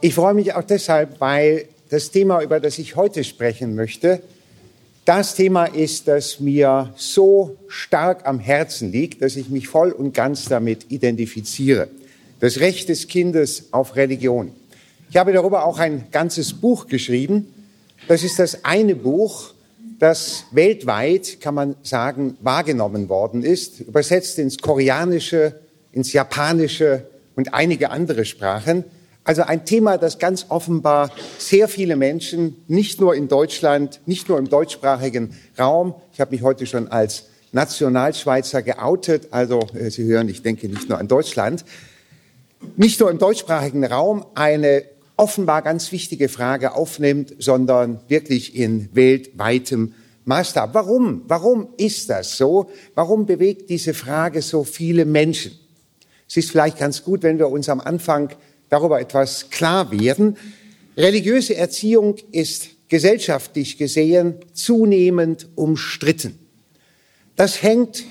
Ich freue mich auch deshalb, weil das Thema, über das ich heute sprechen möchte, das Thema ist, das mir so stark am Herzen liegt, dass ich mich voll und ganz damit identifiziere. Das Recht des Kindes auf Religion. Ich habe darüber auch ein ganzes Buch geschrieben. Das ist das eine Buch, das weltweit, kann man sagen, wahrgenommen worden ist, übersetzt ins Koreanische, ins Japanische und einige andere Sprachen. Also ein Thema, das ganz offenbar sehr viele Menschen, nicht nur in Deutschland, nicht nur im deutschsprachigen Raum, ich habe mich heute schon als Nationalschweizer geoutet, also äh, Sie hören, ich denke nicht nur an Deutschland, nicht nur im deutschsprachigen Raum eine offenbar ganz wichtige Frage aufnimmt, sondern wirklich in weltweitem Maßstab. Warum? Warum ist das so? Warum bewegt diese Frage so viele Menschen? Es ist vielleicht ganz gut, wenn wir uns am Anfang darüber etwas klar werden. Religiöse Erziehung ist gesellschaftlich gesehen zunehmend umstritten. Das hängt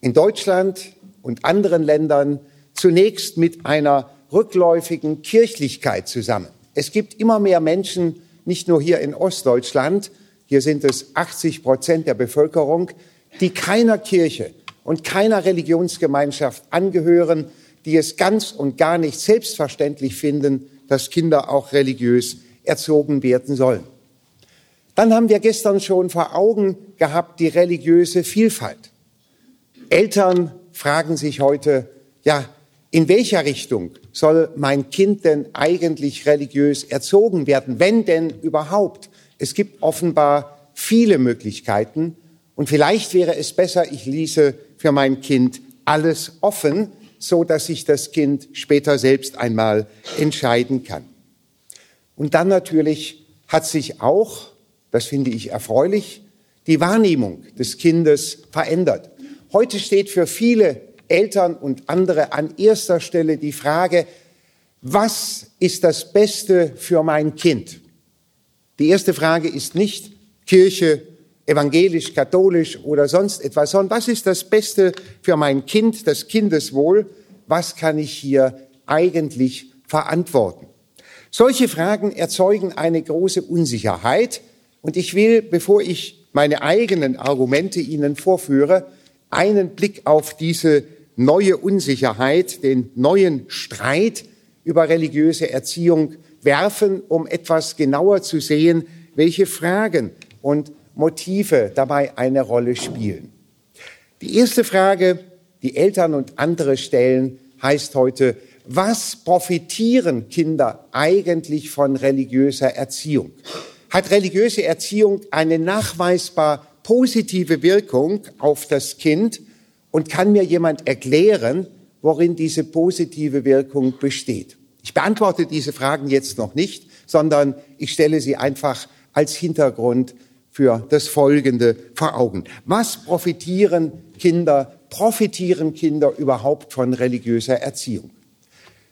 in Deutschland und anderen Ländern zunächst mit einer rückläufigen Kirchlichkeit zusammen. Es gibt immer mehr Menschen, nicht nur hier in Ostdeutschland, hier sind es 80 Prozent der Bevölkerung, die keiner Kirche und keiner Religionsgemeinschaft angehören, die es ganz und gar nicht selbstverständlich finden, dass Kinder auch religiös erzogen werden sollen. Dann haben wir gestern schon vor Augen gehabt die religiöse Vielfalt. Eltern fragen sich heute, ja, in welcher Richtung soll mein Kind denn eigentlich religiös erzogen werden, wenn denn überhaupt? Es gibt offenbar viele Möglichkeiten und vielleicht wäre es besser, ich ließe für mein Kind alles offen, so dass sich das Kind später selbst einmal entscheiden kann. Und dann natürlich hat sich auch, das finde ich erfreulich, die Wahrnehmung des Kindes verändert. Heute steht für viele Eltern und andere an erster Stelle die Frage, was ist das Beste für mein Kind? Die erste Frage ist nicht Kirche, evangelisch, katholisch oder sonst etwas, sondern was ist das Beste für mein Kind, das Kindeswohl? Was kann ich hier eigentlich verantworten? Solche Fragen erzeugen eine große Unsicherheit. Und ich will, bevor ich meine eigenen Argumente Ihnen vorführe, einen Blick auf diese neue Unsicherheit, den neuen Streit über religiöse Erziehung werfen, um etwas genauer zu sehen, welche Fragen und Motive dabei eine Rolle spielen. Die erste Frage, die Eltern und andere stellen, heißt heute, was profitieren Kinder eigentlich von religiöser Erziehung? Hat religiöse Erziehung eine nachweisbar positive Wirkung auf das Kind und kann mir jemand erklären, worin diese positive Wirkung besteht? Ich beantworte diese Fragen jetzt noch nicht, sondern ich stelle sie einfach als Hintergrund für das Folgende vor Augen. Was profitieren Kinder, profitieren Kinder überhaupt von religiöser Erziehung?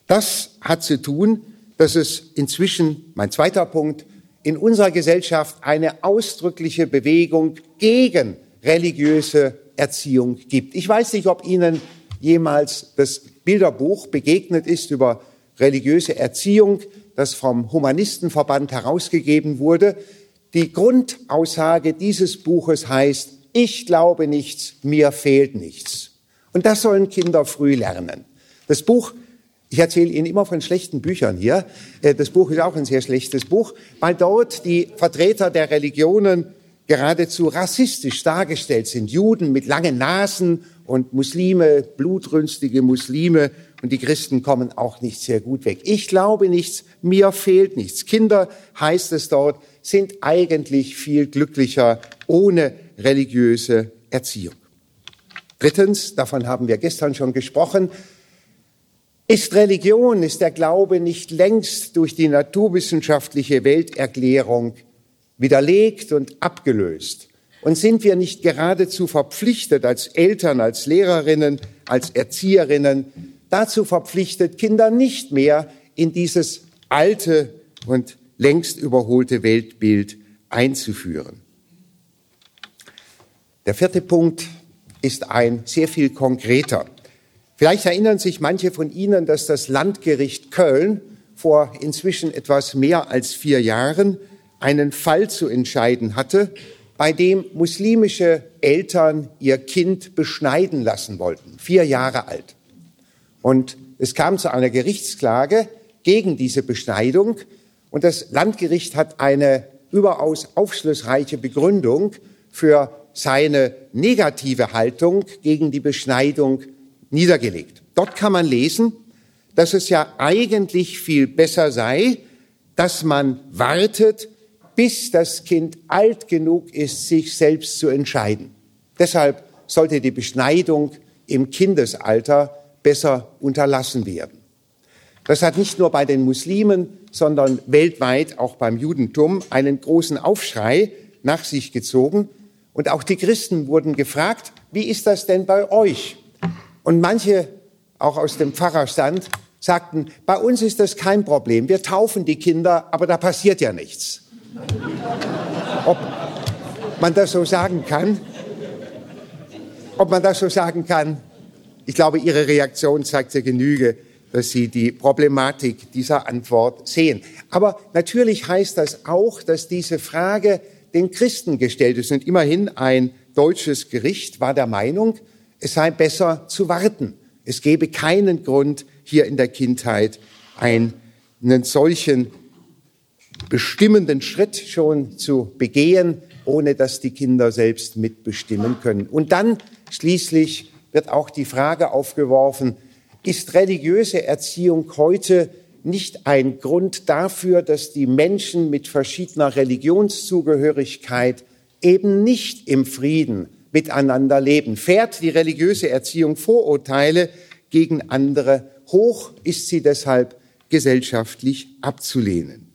Das hat zu tun, dass es inzwischen, mein zweiter Punkt, in unserer Gesellschaft eine ausdrückliche Bewegung gegen religiöse Erziehung gibt. Ich weiß nicht, ob Ihnen jemals das Bilderbuch begegnet ist über religiöse Erziehung, das vom Humanistenverband herausgegeben wurde. Die Grundaussage dieses Buches heißt, ich glaube nichts, mir fehlt nichts. Und das sollen Kinder früh lernen. Das Buch, ich erzähle Ihnen immer von schlechten Büchern hier, äh, das Buch ist auch ein sehr schlechtes Buch, weil dort die Vertreter der Religionen geradezu rassistisch dargestellt sind. Juden mit langen Nasen und Muslime, blutrünstige Muslime und die Christen kommen auch nicht sehr gut weg. Ich glaube nichts, mir fehlt nichts. Kinder, heißt es dort, sind eigentlich viel glücklicher ohne religiöse Erziehung. Drittens, davon haben wir gestern schon gesprochen, ist Religion, ist der Glaube nicht längst durch die naturwissenschaftliche Welterklärung widerlegt und abgelöst? Und sind wir nicht geradezu verpflichtet als Eltern, als Lehrerinnen, als Erzieherinnen, dazu verpflichtet, Kinder nicht mehr in dieses alte und längst überholte Weltbild einzuführen? Der vierte Punkt ist ein sehr viel konkreter. Vielleicht erinnern sich manche von Ihnen, dass das Landgericht Köln vor inzwischen etwas mehr als vier Jahren einen Fall zu entscheiden hatte, bei dem muslimische Eltern ihr Kind beschneiden lassen wollten, vier Jahre alt. Und es kam zu einer Gerichtsklage gegen diese Beschneidung und das Landgericht hat eine überaus aufschlussreiche Begründung für seine negative Haltung gegen die Beschneidung niedergelegt. Dort kann man lesen, dass es ja eigentlich viel besser sei, dass man wartet, bis das Kind alt genug ist, sich selbst zu entscheiden. Deshalb sollte die Beschneidung im Kindesalter besser unterlassen werden. Das hat nicht nur bei den Muslimen, sondern weltweit auch beim Judentum einen großen Aufschrei nach sich gezogen. Und auch die Christen wurden gefragt, wie ist das denn bei euch? Und manche, auch aus dem Pfarrerstand, sagten, bei uns ist das kein Problem. Wir taufen die Kinder, aber da passiert ja nichts. Ob man das so sagen kann, ob man das so sagen kann, ich glaube, Ihre Reaktion zeigt ja Genüge, dass Sie die Problematik dieser Antwort sehen. Aber natürlich heißt das auch, dass diese Frage den Christen gestellt ist. Und immerhin ein deutsches Gericht war der Meinung, es sei besser zu warten. Es gebe keinen Grund, hier in der Kindheit einen solchen bestimmenden Schritt schon zu begehen, ohne dass die Kinder selbst mitbestimmen können. Und dann schließlich wird auch die Frage aufgeworfen, ist religiöse Erziehung heute nicht ein Grund dafür, dass die Menschen mit verschiedener Religionszugehörigkeit eben nicht im Frieden miteinander leben? Fährt die religiöse Erziehung Vorurteile gegen andere hoch, ist sie deshalb gesellschaftlich abzulehnen.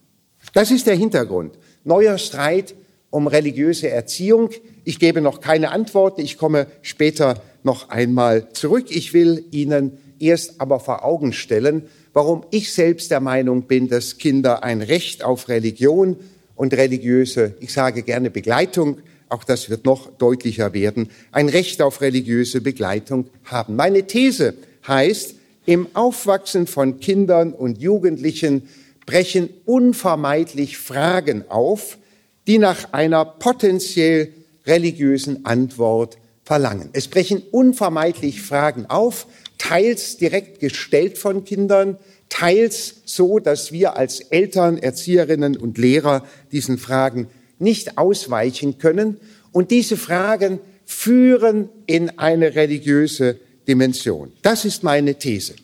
Das ist der Hintergrund. Neuer Streit um religiöse Erziehung. Ich gebe noch keine Antworten. Ich komme später noch einmal zurück. Ich will Ihnen erst aber vor Augen stellen, warum ich selbst der Meinung bin, dass Kinder ein Recht auf Religion und religiöse, ich sage gerne Begleitung, auch das wird noch deutlicher werden, ein Recht auf religiöse Begleitung haben. Meine These heißt, im Aufwachsen von Kindern und Jugendlichen brechen unvermeidlich Fragen auf, die nach einer potenziell religiösen Antwort verlangen. Es brechen unvermeidlich Fragen auf, teils direkt gestellt von Kindern, teils so, dass wir als Eltern, Erzieherinnen und Lehrer diesen Fragen nicht ausweichen können. Und diese Fragen führen in eine religiöse Dimension. Das ist meine These.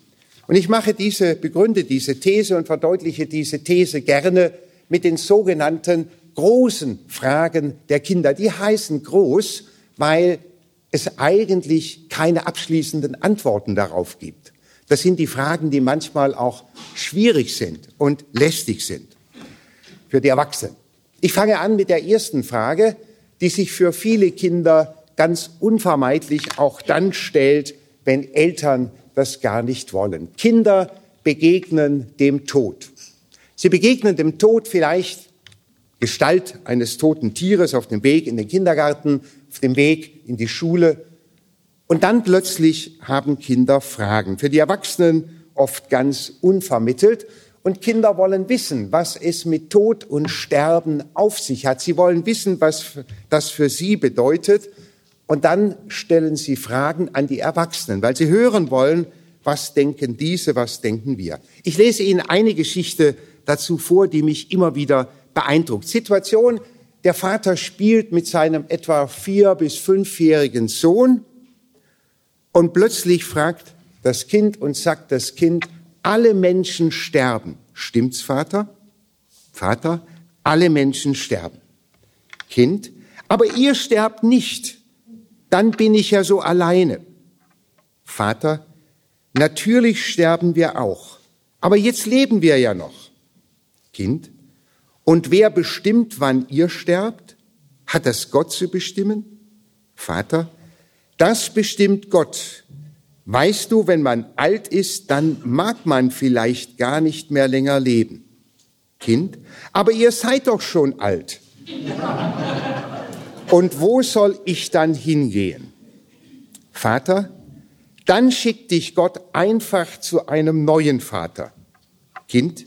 Und ich mache diese, begründe diese These und verdeutliche diese These gerne mit den sogenannten großen Fragen der Kinder. Die heißen groß, weil es eigentlich keine abschließenden Antworten darauf gibt. Das sind die Fragen, die manchmal auch schwierig sind und lästig sind für die Erwachsenen. Ich fange an mit der ersten Frage, die sich für viele Kinder ganz unvermeidlich auch dann stellt, wenn Eltern das gar nicht wollen. Kinder begegnen dem Tod. Sie begegnen dem Tod vielleicht Gestalt eines toten Tieres auf dem Weg in den Kindergarten, auf dem Weg in die Schule. Und dann plötzlich haben Kinder Fragen. Für die Erwachsenen oft ganz unvermittelt. Und Kinder wollen wissen, was es mit Tod und Sterben auf sich hat. Sie wollen wissen, was das für sie bedeutet. Und dann stellen sie Fragen an die Erwachsenen, weil sie hören wollen, was denken diese, was denken wir. Ich lese Ihnen eine Geschichte dazu vor, die mich immer wieder beeindruckt. Situation, der Vater spielt mit seinem etwa vier- bis fünfjährigen Sohn und plötzlich fragt das Kind und sagt das Kind, alle Menschen sterben. Stimmt's, Vater? Vater, alle Menschen sterben. Kind, aber ihr sterbt nicht dann bin ich ja so alleine. Vater, natürlich sterben wir auch, aber jetzt leben wir ja noch. Kind, und wer bestimmt, wann ihr sterbt? Hat das Gott zu bestimmen? Vater, das bestimmt Gott. Weißt du, wenn man alt ist, dann mag man vielleicht gar nicht mehr länger leben. Kind, aber ihr seid doch schon alt. Und wo soll ich dann hingehen? Vater, dann schickt dich Gott einfach zu einem neuen Vater. Kind,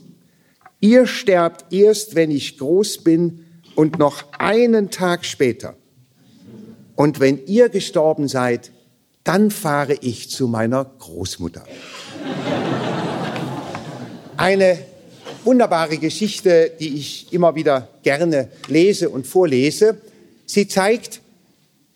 Ihr sterbt erst, wenn ich groß bin und noch einen Tag später. Und wenn ihr gestorben seid, dann fahre ich zu meiner Großmutter. Eine wunderbare Geschichte, die ich immer wieder gerne lese und vorlese. Sie zeigt,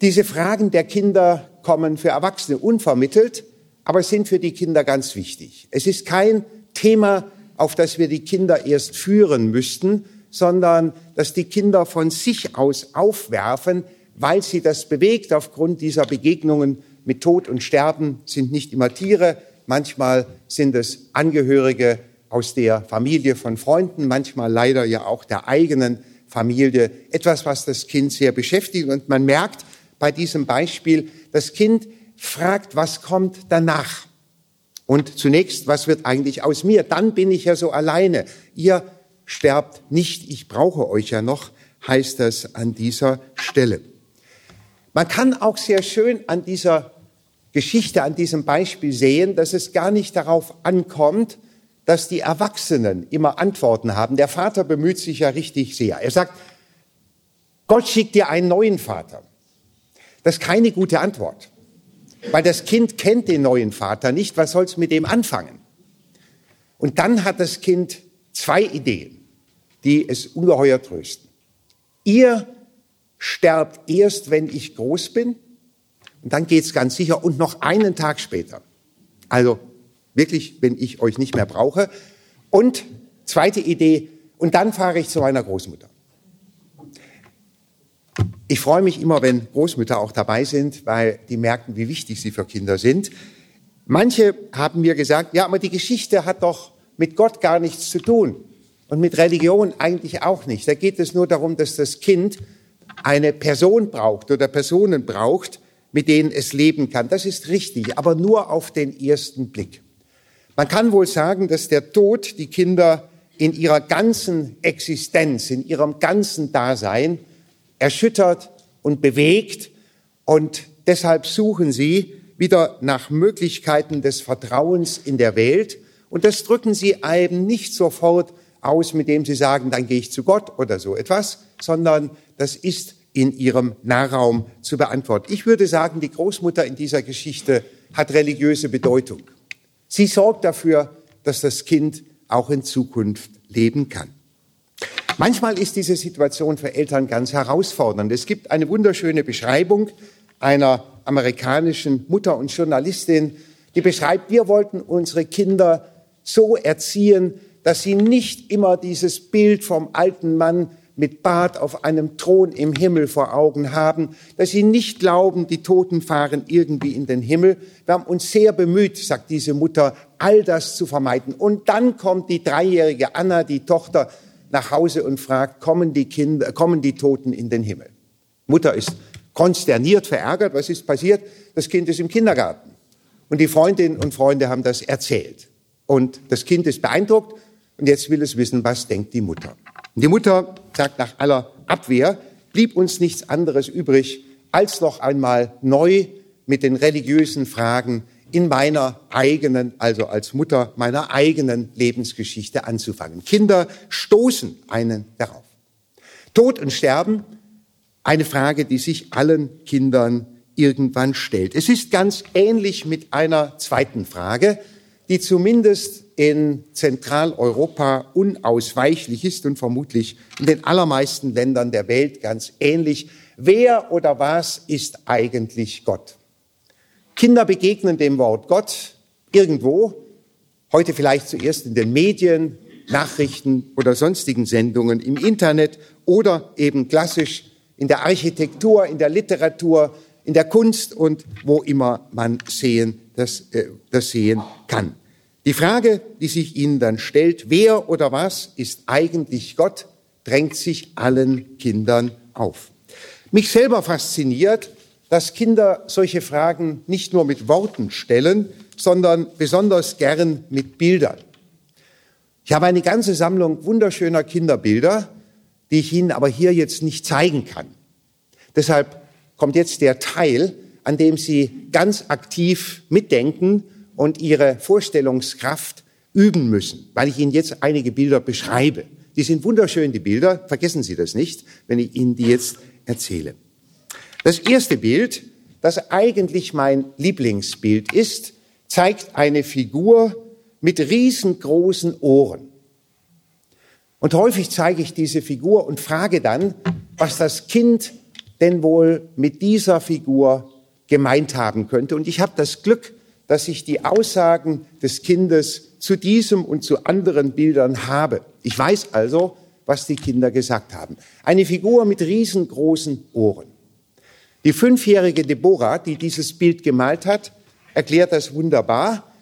diese Fragen der Kinder kommen für Erwachsene unvermittelt, aber sind für die Kinder ganz wichtig. Es ist kein Thema, auf das wir die Kinder erst führen müssten, sondern dass die Kinder von sich aus aufwerfen, weil sie das bewegt aufgrund dieser Begegnungen mit Tod und Sterben sind nicht immer Tiere, manchmal sind es Angehörige aus der Familie von Freunden, manchmal leider ja auch der eigenen Familie, etwas, was das Kind sehr beschäftigt. Und man merkt bei diesem Beispiel, das Kind fragt, was kommt danach? Und zunächst, was wird eigentlich aus mir? Dann bin ich ja so alleine. Ihr sterbt nicht, ich brauche euch ja noch, heißt das an dieser Stelle. Man kann auch sehr schön an dieser Geschichte, an diesem Beispiel sehen, dass es gar nicht darauf ankommt, dass die Erwachsenen immer Antworten haben. Der Vater bemüht sich ja richtig sehr. Er sagt, Gott schickt dir einen neuen Vater. Das ist keine gute Antwort, weil das Kind kennt den neuen Vater nicht. Was soll es mit dem anfangen? Und dann hat das Kind zwei Ideen, die es ungeheuer trösten. Ihr sterbt erst, wenn ich groß bin. Und dann geht's ganz sicher und noch einen Tag später. Also wirklich, wenn ich euch nicht mehr brauche. Und zweite Idee, und dann fahre ich zu meiner Großmutter. Ich freue mich immer, wenn Großmütter auch dabei sind, weil die merken, wie wichtig sie für Kinder sind. Manche haben mir gesagt, ja, aber die Geschichte hat doch mit Gott gar nichts zu tun und mit Religion eigentlich auch nicht. Da geht es nur darum, dass das Kind eine Person braucht oder Personen braucht, mit denen es leben kann. Das ist richtig, aber nur auf den ersten Blick. Man kann wohl sagen, dass der Tod die Kinder in ihrer ganzen Existenz, in ihrem ganzen Dasein erschüttert und bewegt und deshalb suchen sie wieder nach Möglichkeiten des Vertrauens in der Welt und das drücken sie eben nicht sofort aus, mit dem sie sagen, dann gehe ich zu Gott oder so etwas, sondern das ist in ihrem Nahraum zu beantworten. Ich würde sagen, die Großmutter in dieser Geschichte hat religiöse Bedeutung. Sie sorgt dafür, dass das Kind auch in Zukunft leben kann. Manchmal ist diese Situation für Eltern ganz herausfordernd. Es gibt eine wunderschöne Beschreibung einer amerikanischen Mutter und Journalistin, die beschreibt, wir wollten unsere Kinder so erziehen, dass sie nicht immer dieses Bild vom alten Mann mit Bart auf einem Thron im Himmel vor Augen haben, dass sie nicht glauben, die Toten fahren irgendwie in den Himmel. Wir haben uns sehr bemüht, sagt diese Mutter, all das zu vermeiden. Und dann kommt die dreijährige Anna, die Tochter, nach Hause und fragt, kommen die Kinder, kommen die Toten in den Himmel? Mutter ist konsterniert, verärgert. Was ist passiert? Das Kind ist im Kindergarten. Und die Freundinnen und Freunde haben das erzählt. Und das Kind ist beeindruckt und jetzt will es wissen, was denkt die Mutter. Und die Mutter sagt nach aller Abwehr, blieb uns nichts anderes übrig, als noch einmal neu mit den religiösen Fragen in meiner eigenen, also als Mutter meiner eigenen Lebensgeschichte anzufangen. Kinder stoßen einen darauf. Tod und Sterben, eine Frage, die sich allen Kindern irgendwann stellt. Es ist ganz ähnlich mit einer zweiten Frage, die zumindest in Zentraleuropa unausweichlich ist und vermutlich in den allermeisten Ländern der Welt ganz ähnlich. Wer oder was ist eigentlich Gott? Kinder begegnen dem Wort Gott irgendwo, heute vielleicht zuerst in den Medien, Nachrichten oder sonstigen Sendungen im Internet oder eben klassisch in der Architektur, in der Literatur, in der Kunst und wo immer man sehen, das, äh, das sehen kann. Die Frage, die sich Ihnen dann stellt, wer oder was ist eigentlich Gott, drängt sich allen Kindern auf. Mich selber fasziniert, dass Kinder solche Fragen nicht nur mit Worten stellen, sondern besonders gern mit Bildern. Ich habe eine ganze Sammlung wunderschöner Kinderbilder, die ich Ihnen aber hier jetzt nicht zeigen kann. Deshalb kommt jetzt der Teil, an dem Sie ganz aktiv mitdenken und ihre Vorstellungskraft üben müssen, weil ich Ihnen jetzt einige Bilder beschreibe. Die sind wunderschön, die Bilder. Vergessen Sie das nicht, wenn ich Ihnen die jetzt erzähle. Das erste Bild, das eigentlich mein Lieblingsbild ist, zeigt eine Figur mit riesengroßen Ohren. Und häufig zeige ich diese Figur und frage dann, was das Kind denn wohl mit dieser Figur gemeint haben könnte. Und ich habe das Glück, dass ich die Aussagen des Kindes zu diesem und zu anderen Bildern habe. Ich weiß also, was die Kinder gesagt haben. Eine Figur mit riesengroßen Ohren. Die fünfjährige Deborah, die dieses Bild gemalt hat, erklärt das wunderbar.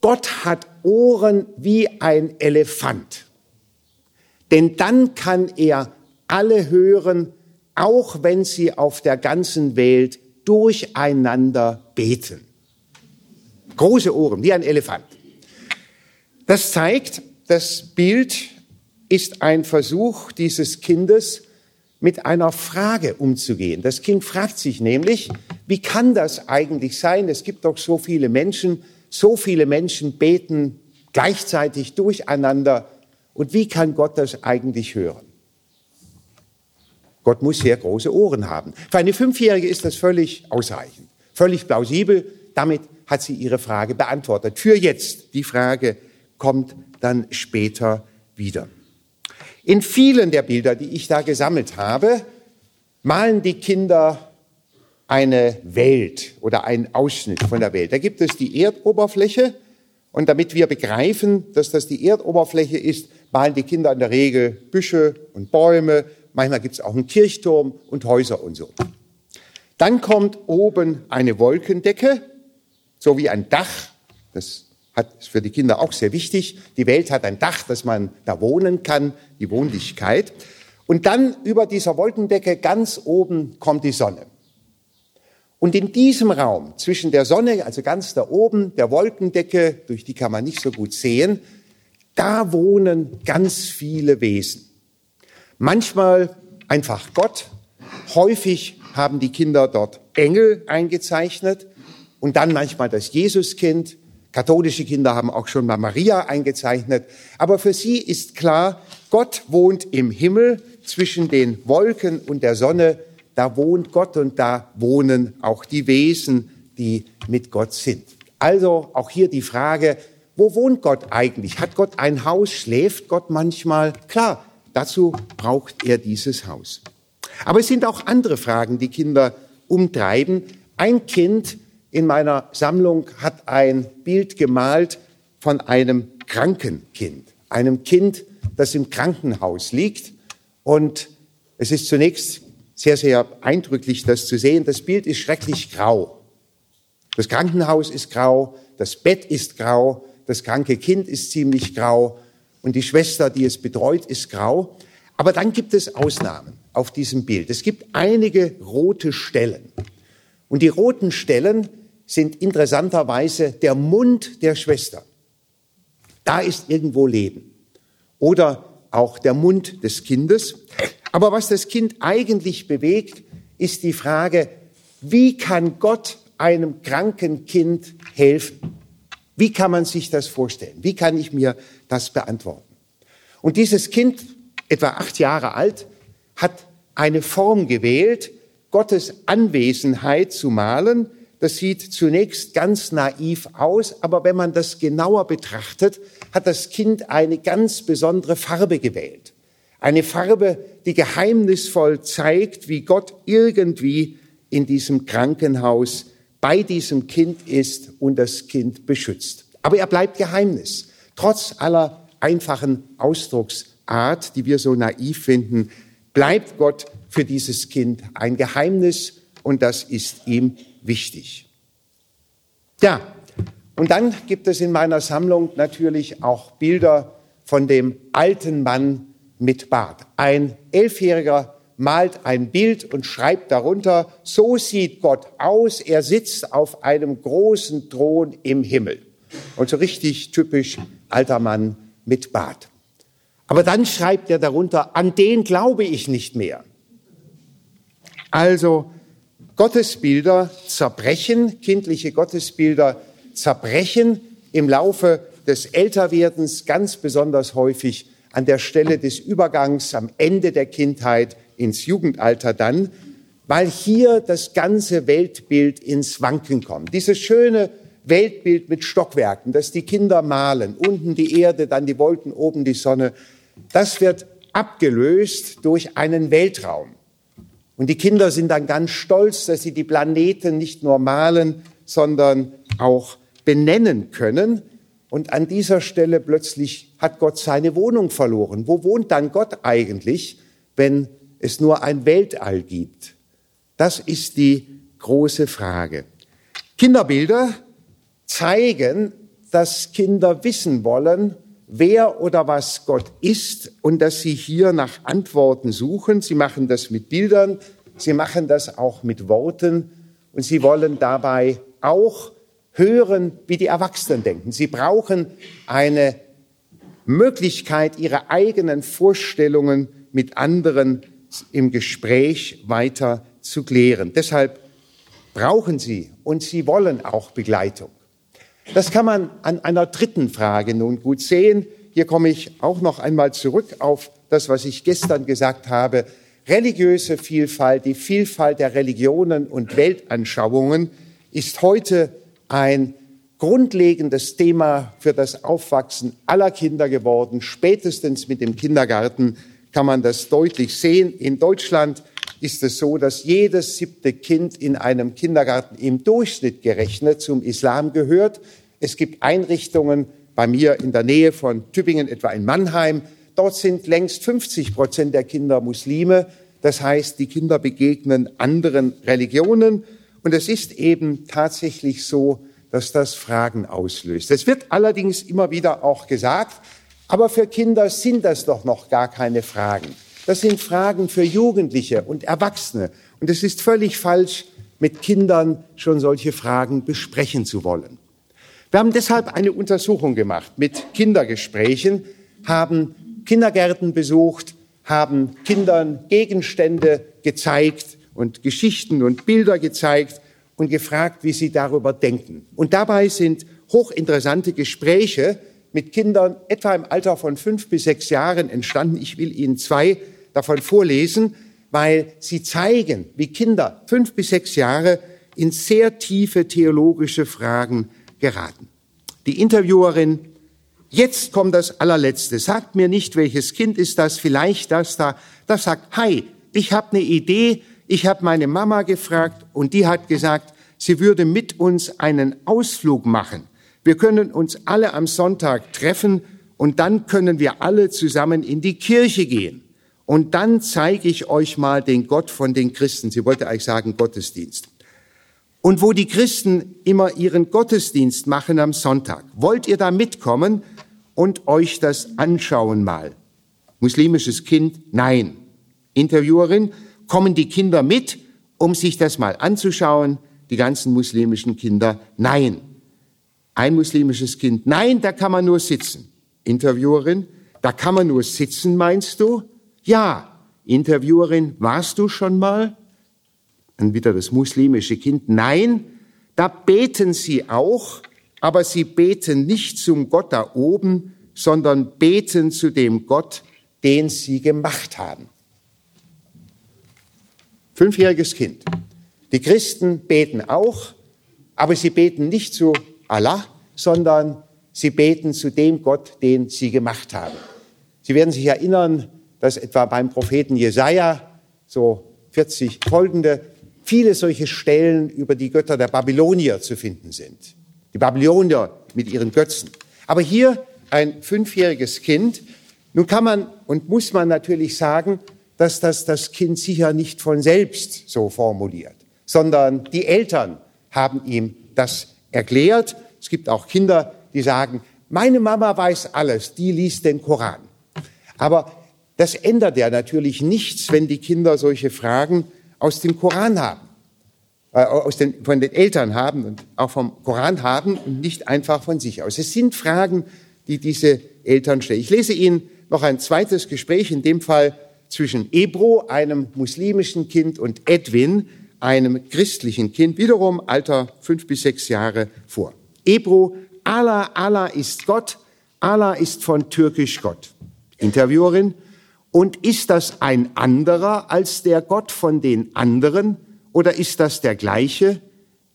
Gott hat Ohren wie ein Elefant. Denn dann kann er alle hören, auch wenn sie auf der ganzen Welt durcheinander beten. Große Ohren, wie ein Elefant. Das zeigt, das Bild ist ein Versuch dieses Kindes, mit einer Frage umzugehen. Das Kind fragt sich nämlich, wie kann das eigentlich sein? Es gibt doch so viele Menschen, so viele Menschen beten gleichzeitig durcheinander. Und wie kann Gott das eigentlich hören? Gott muss sehr große Ohren haben. Für eine Fünfjährige ist das völlig ausreichend, völlig plausibel. Damit hat sie ihre Frage beantwortet. Für jetzt. Die Frage kommt dann später wieder. In vielen der Bilder, die ich da gesammelt habe, malen die Kinder eine Welt oder einen Ausschnitt von der Welt. Da gibt es die Erdoberfläche und damit wir begreifen, dass das die Erdoberfläche ist, malen die Kinder in der Regel Büsche und Bäume, manchmal gibt es auch einen Kirchturm und Häuser und so. Dann kommt oben eine Wolkendecke, so wie ein Dach, das hat, ist für die Kinder auch sehr wichtig. Die Welt hat ein Dach, dass man da wohnen kann, die Wohnlichkeit. Und dann über dieser Wolkendecke ganz oben kommt die Sonne. Und in diesem Raum zwischen der Sonne, also ganz da oben, der Wolkendecke, durch die kann man nicht so gut sehen, da wohnen ganz viele Wesen. Manchmal einfach Gott. Häufig haben die Kinder dort Engel eingezeichnet und dann manchmal das Jesuskind Katholische Kinder haben auch schon mal Maria eingezeichnet. Aber für sie ist klar, Gott wohnt im Himmel zwischen den Wolken und der Sonne. Da wohnt Gott und da wohnen auch die Wesen, die mit Gott sind. Also auch hier die Frage, wo wohnt Gott eigentlich? Hat Gott ein Haus? Schläft Gott manchmal? Klar, dazu braucht er dieses Haus. Aber es sind auch andere Fragen, die Kinder umtreiben. Ein Kind in meiner Sammlung hat ein Bild gemalt von einem kranken Kind, einem Kind, das im Krankenhaus liegt. Und es ist zunächst sehr, sehr eindrücklich, das zu sehen. Das Bild ist schrecklich grau. Das Krankenhaus ist grau, das Bett ist grau, das kranke Kind ist ziemlich grau und die Schwester, die es betreut, ist grau. Aber dann gibt es Ausnahmen auf diesem Bild. Es gibt einige rote Stellen. Und die roten Stellen sind interessanterweise der Mund der Schwester. Da ist irgendwo Leben. Oder auch der Mund des Kindes. Aber was das Kind eigentlich bewegt, ist die Frage, wie kann Gott einem kranken Kind helfen? Wie kann man sich das vorstellen? Wie kann ich mir das beantworten? Und dieses Kind, etwa acht Jahre alt, hat eine Form gewählt, Gottes Anwesenheit zu malen, das sieht zunächst ganz naiv aus, aber wenn man das genauer betrachtet, hat das Kind eine ganz besondere Farbe gewählt. Eine Farbe, die geheimnisvoll zeigt, wie Gott irgendwie in diesem Krankenhaus bei diesem Kind ist und das Kind beschützt. Aber er bleibt Geheimnis. Trotz aller einfachen Ausdrucksart, die wir so naiv finden, bleibt Gott für dieses Kind ein Geheimnis und das ist ihm wichtig. Ja, und dann gibt es in meiner Sammlung natürlich auch Bilder von dem alten Mann mit Bart. Ein Elfjähriger malt ein Bild und schreibt darunter, so sieht Gott aus, er sitzt auf einem großen Thron im Himmel. Und so richtig typisch alter Mann mit Bart. Aber dann schreibt er darunter, an den glaube ich nicht mehr. Also Gottesbilder zerbrechen, kindliche Gottesbilder zerbrechen im Laufe des Älterwerdens, ganz besonders häufig an der Stelle des Übergangs am Ende der Kindheit ins Jugendalter dann, weil hier das ganze Weltbild ins Wanken kommt. Dieses schöne Weltbild mit Stockwerken, das die Kinder malen, unten die Erde, dann die Wolken, oben die Sonne, das wird abgelöst durch einen Weltraum. Und die Kinder sind dann ganz stolz, dass sie die Planeten nicht nur malen, sondern auch benennen können. Und an dieser Stelle plötzlich hat Gott seine Wohnung verloren. Wo wohnt dann Gott eigentlich, wenn es nur ein Weltall gibt? Das ist die große Frage. Kinderbilder zeigen, dass Kinder wissen wollen, wer oder was Gott ist und dass sie hier nach Antworten suchen. Sie machen das mit Bildern, sie machen das auch mit Worten und sie wollen dabei auch hören, wie die Erwachsenen denken. Sie brauchen eine Möglichkeit, ihre eigenen Vorstellungen mit anderen im Gespräch weiter zu klären. Deshalb brauchen sie und sie wollen auch Begleitung. Das kann man an einer dritten Frage nun gut sehen. Hier komme ich auch noch einmal zurück auf das, was ich gestern gesagt habe. Religiöse Vielfalt, die Vielfalt der Religionen und Weltanschauungen ist heute ein grundlegendes Thema für das Aufwachsen aller Kinder geworden. Spätestens mit dem Kindergarten kann man das deutlich sehen. In Deutschland ist es so, dass jedes siebte Kind in einem Kindergarten im Durchschnitt gerechnet zum Islam gehört. Es gibt Einrichtungen bei mir in der Nähe von Tübingen, etwa in Mannheim. Dort sind längst 50 Prozent der Kinder Muslime. Das heißt, die Kinder begegnen anderen Religionen. Und es ist eben tatsächlich so, dass das Fragen auslöst. Es wird allerdings immer wieder auch gesagt, aber für Kinder sind das doch noch gar keine Fragen. Das sind Fragen für Jugendliche und Erwachsene. Und es ist völlig falsch, mit Kindern schon solche Fragen besprechen zu wollen. Wir haben deshalb eine Untersuchung gemacht mit Kindergesprächen, haben Kindergärten besucht, haben Kindern Gegenstände gezeigt und Geschichten und Bilder gezeigt und gefragt, wie sie darüber denken. Und dabei sind hochinteressante Gespräche mit Kindern etwa im Alter von fünf bis sechs Jahren entstanden. Ich will Ihnen zwei davon vorlesen, weil sie zeigen, wie Kinder fünf bis sechs Jahre in sehr tiefe theologische Fragen geraten. Die Interviewerin, jetzt kommt das allerletzte, sagt mir nicht, welches Kind ist das, vielleicht das da, das sagt, hi, ich habe eine Idee, ich habe meine Mama gefragt und die hat gesagt, sie würde mit uns einen Ausflug machen. Wir können uns alle am Sonntag treffen und dann können wir alle zusammen in die Kirche gehen. Und dann zeige ich euch mal den Gott von den Christen. Sie wollte eigentlich sagen Gottesdienst. Und wo die Christen immer ihren Gottesdienst machen am Sonntag. Wollt ihr da mitkommen und euch das anschauen mal? Muslimisches Kind? Nein. Interviewerin? Kommen die Kinder mit, um sich das mal anzuschauen? Die ganzen muslimischen Kinder? Nein. Ein muslimisches Kind? Nein, da kann man nur sitzen. Interviewerin? Da kann man nur sitzen, meinst du? Ja. Interviewerin, warst du schon mal? dann wieder das muslimische Kind. Nein, da beten sie auch, aber sie beten nicht zum Gott da oben, sondern beten zu dem Gott, den sie gemacht haben. Fünfjähriges Kind. Die Christen beten auch, aber sie beten nicht zu Allah, sondern sie beten zu dem Gott, den sie gemacht haben. Sie werden sich erinnern, dass etwa beim Propheten Jesaja so 40 folgende viele solche Stellen über die Götter der Babylonier zu finden sind. Die Babylonier mit ihren Götzen. Aber hier ein fünfjähriges Kind. Nun kann man und muss man natürlich sagen, dass das das Kind sicher nicht von selbst so formuliert, sondern die Eltern haben ihm das erklärt. Es gibt auch Kinder, die sagen, meine Mama weiß alles, die liest den Koran. Aber das ändert ja natürlich nichts, wenn die Kinder solche Fragen aus dem Koran haben, äh, aus den, von den Eltern haben und auch vom Koran haben und nicht einfach von sich aus. Es sind Fragen, die diese Eltern stellen. Ich lese Ihnen noch ein zweites Gespräch, in dem Fall zwischen Ebro, einem muslimischen Kind, und Edwin, einem christlichen Kind, wiederum Alter fünf bis sechs Jahre vor. Ebro Allah, Allah ist Gott, Allah ist von türkisch Gott. Interviewerin, und ist das ein anderer als der Gott von den anderen oder ist das der gleiche?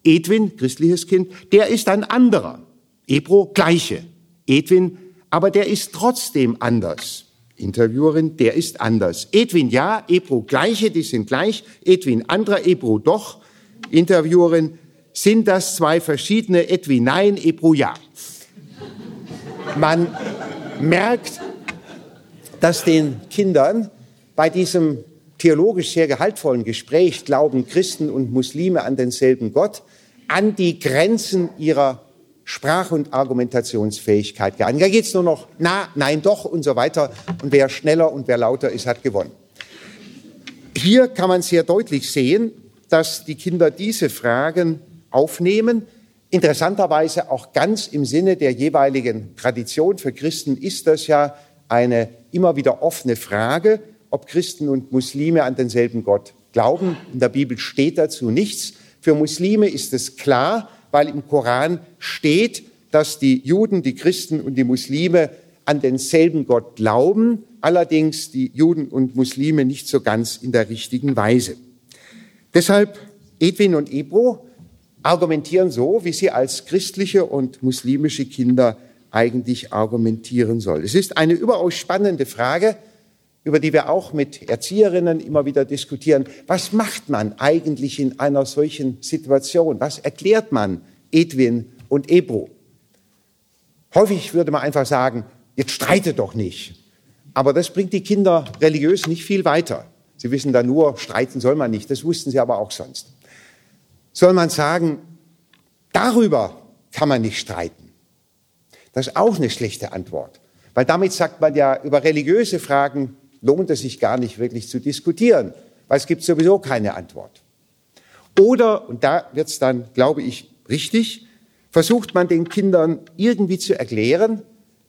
Edwin, christliches Kind, der ist ein anderer. Ebro, gleiche. Edwin, aber der ist trotzdem anders. Interviewerin, der ist anders. Edwin ja, Ebro gleiche, die sind gleich. Edwin anderer, Ebro doch. Interviewerin, sind das zwei verschiedene? Edwin nein, Ebro ja. Man merkt, dass den Kindern bei diesem theologisch sehr gehaltvollen Gespräch glauben Christen und Muslime an denselben Gott, an die Grenzen ihrer Sprach- und Argumentationsfähigkeit gegangen. Da geht es nur noch na, nein, doch und so weiter. Und wer schneller und wer lauter ist, hat gewonnen. Hier kann man sehr deutlich sehen, dass die Kinder diese Fragen aufnehmen. Interessanterweise auch ganz im Sinne der jeweiligen Tradition. Für Christen ist das ja eine immer wieder offene Frage, ob Christen und Muslime an denselben Gott glauben. In der Bibel steht dazu nichts. Für Muslime ist es klar, weil im Koran steht, dass die Juden, die Christen und die Muslime an denselben Gott glauben, allerdings die Juden und Muslime nicht so ganz in der richtigen Weise. Deshalb Edwin und Ebro argumentieren so, wie sie als christliche und muslimische Kinder eigentlich argumentieren soll. Es ist eine überaus spannende Frage, über die wir auch mit Erzieherinnen immer wieder diskutieren. Was macht man eigentlich in einer solchen Situation? Was erklärt man Edwin und Ebro? Häufig würde man einfach sagen, jetzt streite doch nicht. Aber das bringt die Kinder religiös nicht viel weiter. Sie wissen da nur, streiten soll man nicht. Das wussten sie aber auch sonst. Soll man sagen, darüber kann man nicht streiten. Das ist auch eine schlechte Antwort. Weil damit sagt man ja, über religiöse Fragen lohnt es sich gar nicht wirklich zu diskutieren, weil es gibt sowieso keine Antwort. Oder, und da wird es dann, glaube ich, richtig, versucht man den Kindern irgendwie zu erklären,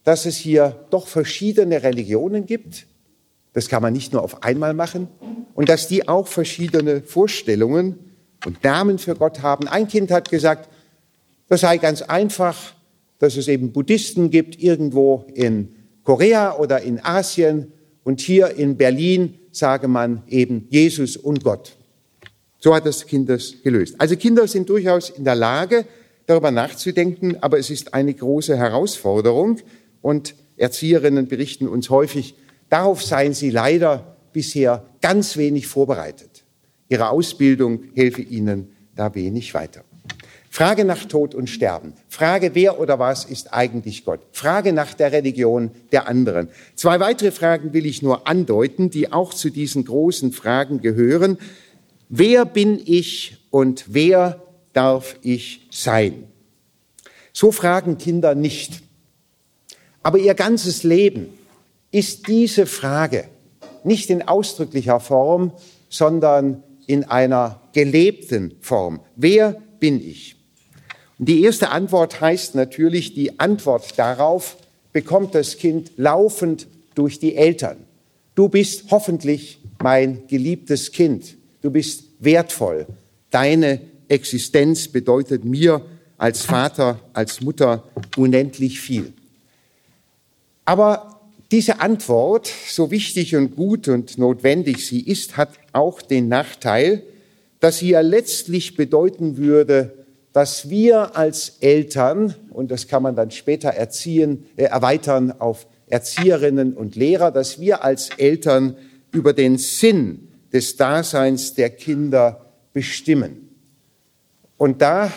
dass es hier doch verschiedene Religionen gibt. Das kann man nicht nur auf einmal machen. Und dass die auch verschiedene Vorstellungen und Namen für Gott haben. Ein Kind hat gesagt, das sei ganz einfach, dass es eben Buddhisten gibt irgendwo in Korea oder in Asien und hier in Berlin sage man eben Jesus und Gott. So hat das Kind das gelöst. Also Kinder sind durchaus in der Lage, darüber nachzudenken, aber es ist eine große Herausforderung und Erzieherinnen berichten uns häufig, darauf seien sie leider bisher ganz wenig vorbereitet. Ihre Ausbildung helfe ihnen da wenig weiter. Frage nach Tod und Sterben. Frage, wer oder was ist eigentlich Gott? Frage nach der Religion der anderen. Zwei weitere Fragen will ich nur andeuten, die auch zu diesen großen Fragen gehören. Wer bin ich und wer darf ich sein? So fragen Kinder nicht. Aber ihr ganzes Leben ist diese Frage nicht in ausdrücklicher Form, sondern in einer gelebten Form. Wer bin ich? Die erste Antwort heißt natürlich, die Antwort darauf bekommt das Kind laufend durch die Eltern. Du bist hoffentlich mein geliebtes Kind. Du bist wertvoll. Deine Existenz bedeutet mir als Vater, als Mutter unendlich viel. Aber diese Antwort, so wichtig und gut und notwendig sie ist, hat auch den Nachteil, dass sie ja letztlich bedeuten würde, dass wir als Eltern, und das kann man dann später erziehen, äh, erweitern auf Erzieherinnen und Lehrer, dass wir als Eltern über den Sinn des Daseins der Kinder bestimmen. Und da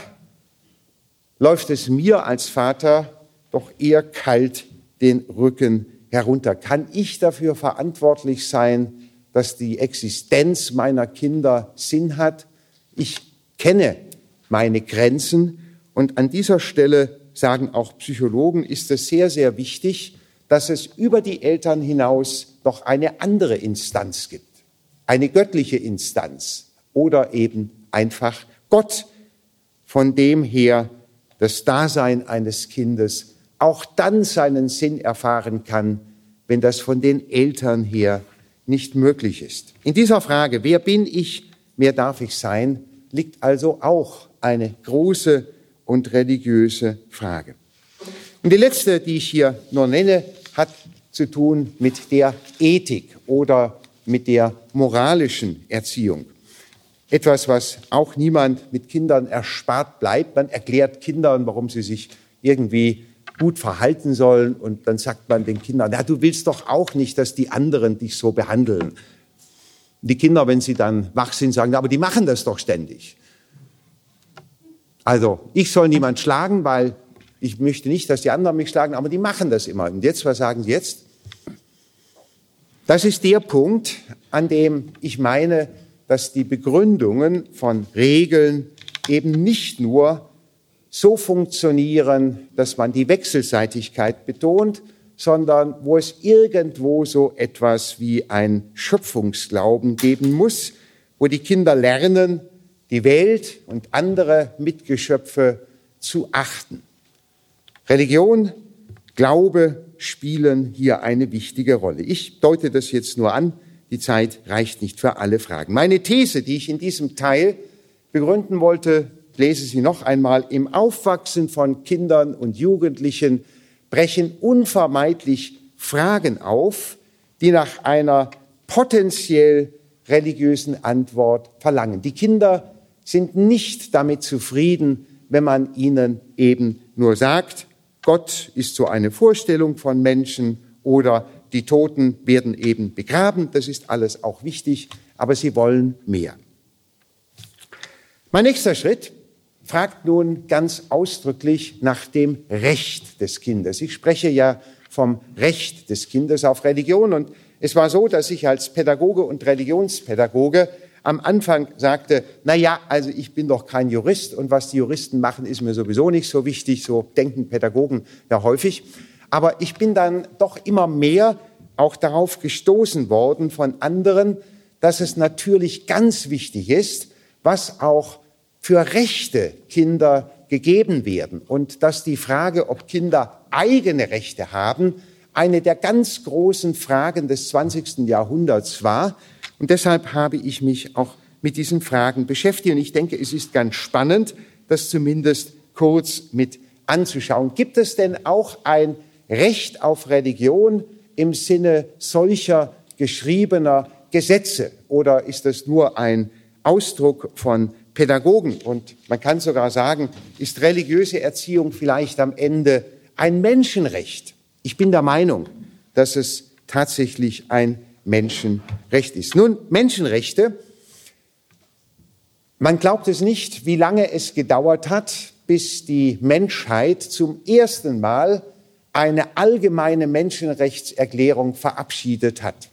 läuft es mir als Vater doch eher kalt den Rücken herunter. Kann ich dafür verantwortlich sein, dass die Existenz meiner Kinder Sinn hat? Ich kenne meine Grenzen. Und an dieser Stelle sagen auch Psychologen, ist es sehr, sehr wichtig, dass es über die Eltern hinaus noch eine andere Instanz gibt, eine göttliche Instanz oder eben einfach Gott, von dem her das Dasein eines Kindes auch dann seinen Sinn erfahren kann, wenn das von den Eltern her nicht möglich ist. In dieser Frage, wer bin ich, wer darf ich sein, liegt also auch eine große und religiöse Frage. Und die letzte, die ich hier nur nenne, hat zu tun mit der Ethik oder mit der moralischen Erziehung. Etwas, was auch niemand mit Kindern erspart bleibt. Man erklärt Kindern, warum sie sich irgendwie gut verhalten sollen. Und dann sagt man den Kindern, ja, du willst doch auch nicht, dass die anderen dich so behandeln. Die Kinder, wenn sie dann wach sind, sagen, aber die machen das doch ständig. Also, ich soll niemand schlagen, weil ich möchte nicht, dass die anderen mich schlagen, aber die machen das immer. Und jetzt, was sagen sie jetzt? Das ist der Punkt, an dem ich meine, dass die Begründungen von Regeln eben nicht nur so funktionieren, dass man die Wechselseitigkeit betont, sondern wo es irgendwo so etwas wie ein Schöpfungsglauben geben muss, wo die Kinder lernen, die Welt und andere Mitgeschöpfe zu achten. Religion, Glaube spielen hier eine wichtige Rolle. Ich deute das jetzt nur an, die Zeit reicht nicht für alle Fragen. Meine These, die ich in diesem Teil begründen wollte, lese sie noch einmal. Im Aufwachsen von Kindern und Jugendlichen brechen unvermeidlich Fragen auf, die nach einer potenziell religiösen Antwort verlangen. Die Kinder sind nicht damit zufrieden, wenn man ihnen eben nur sagt, Gott ist so eine Vorstellung von Menschen oder die Toten werden eben begraben. Das ist alles auch wichtig, aber sie wollen mehr. Mein nächster Schritt fragt nun ganz ausdrücklich nach dem Recht des Kindes. Ich spreche ja vom Recht des Kindes auf Religion und es war so, dass ich als Pädagoge und Religionspädagoge am Anfang sagte, na ja, also ich bin doch kein Jurist und was die Juristen machen, ist mir sowieso nicht so wichtig, so denken Pädagogen ja häufig. Aber ich bin dann doch immer mehr auch darauf gestoßen worden von anderen, dass es natürlich ganz wichtig ist, was auch für Rechte Kinder gegeben werden und dass die Frage, ob Kinder eigene Rechte haben, eine der ganz großen Fragen des 20. Jahrhunderts war. Und deshalb habe ich mich auch mit diesen Fragen beschäftigt. Und ich denke, es ist ganz spannend, das zumindest kurz mit anzuschauen. Gibt es denn auch ein Recht auf Religion im Sinne solcher geschriebener Gesetze? Oder ist das nur ein Ausdruck von Pädagogen? Und man kann sogar sagen, ist religiöse Erziehung vielleicht am Ende ein Menschenrecht? Ich bin der Meinung, dass es tatsächlich ein Menschenrecht ist. Nun, Menschenrechte, man glaubt es nicht, wie lange es gedauert hat, bis die Menschheit zum ersten Mal eine allgemeine Menschenrechtserklärung verabschiedet hat.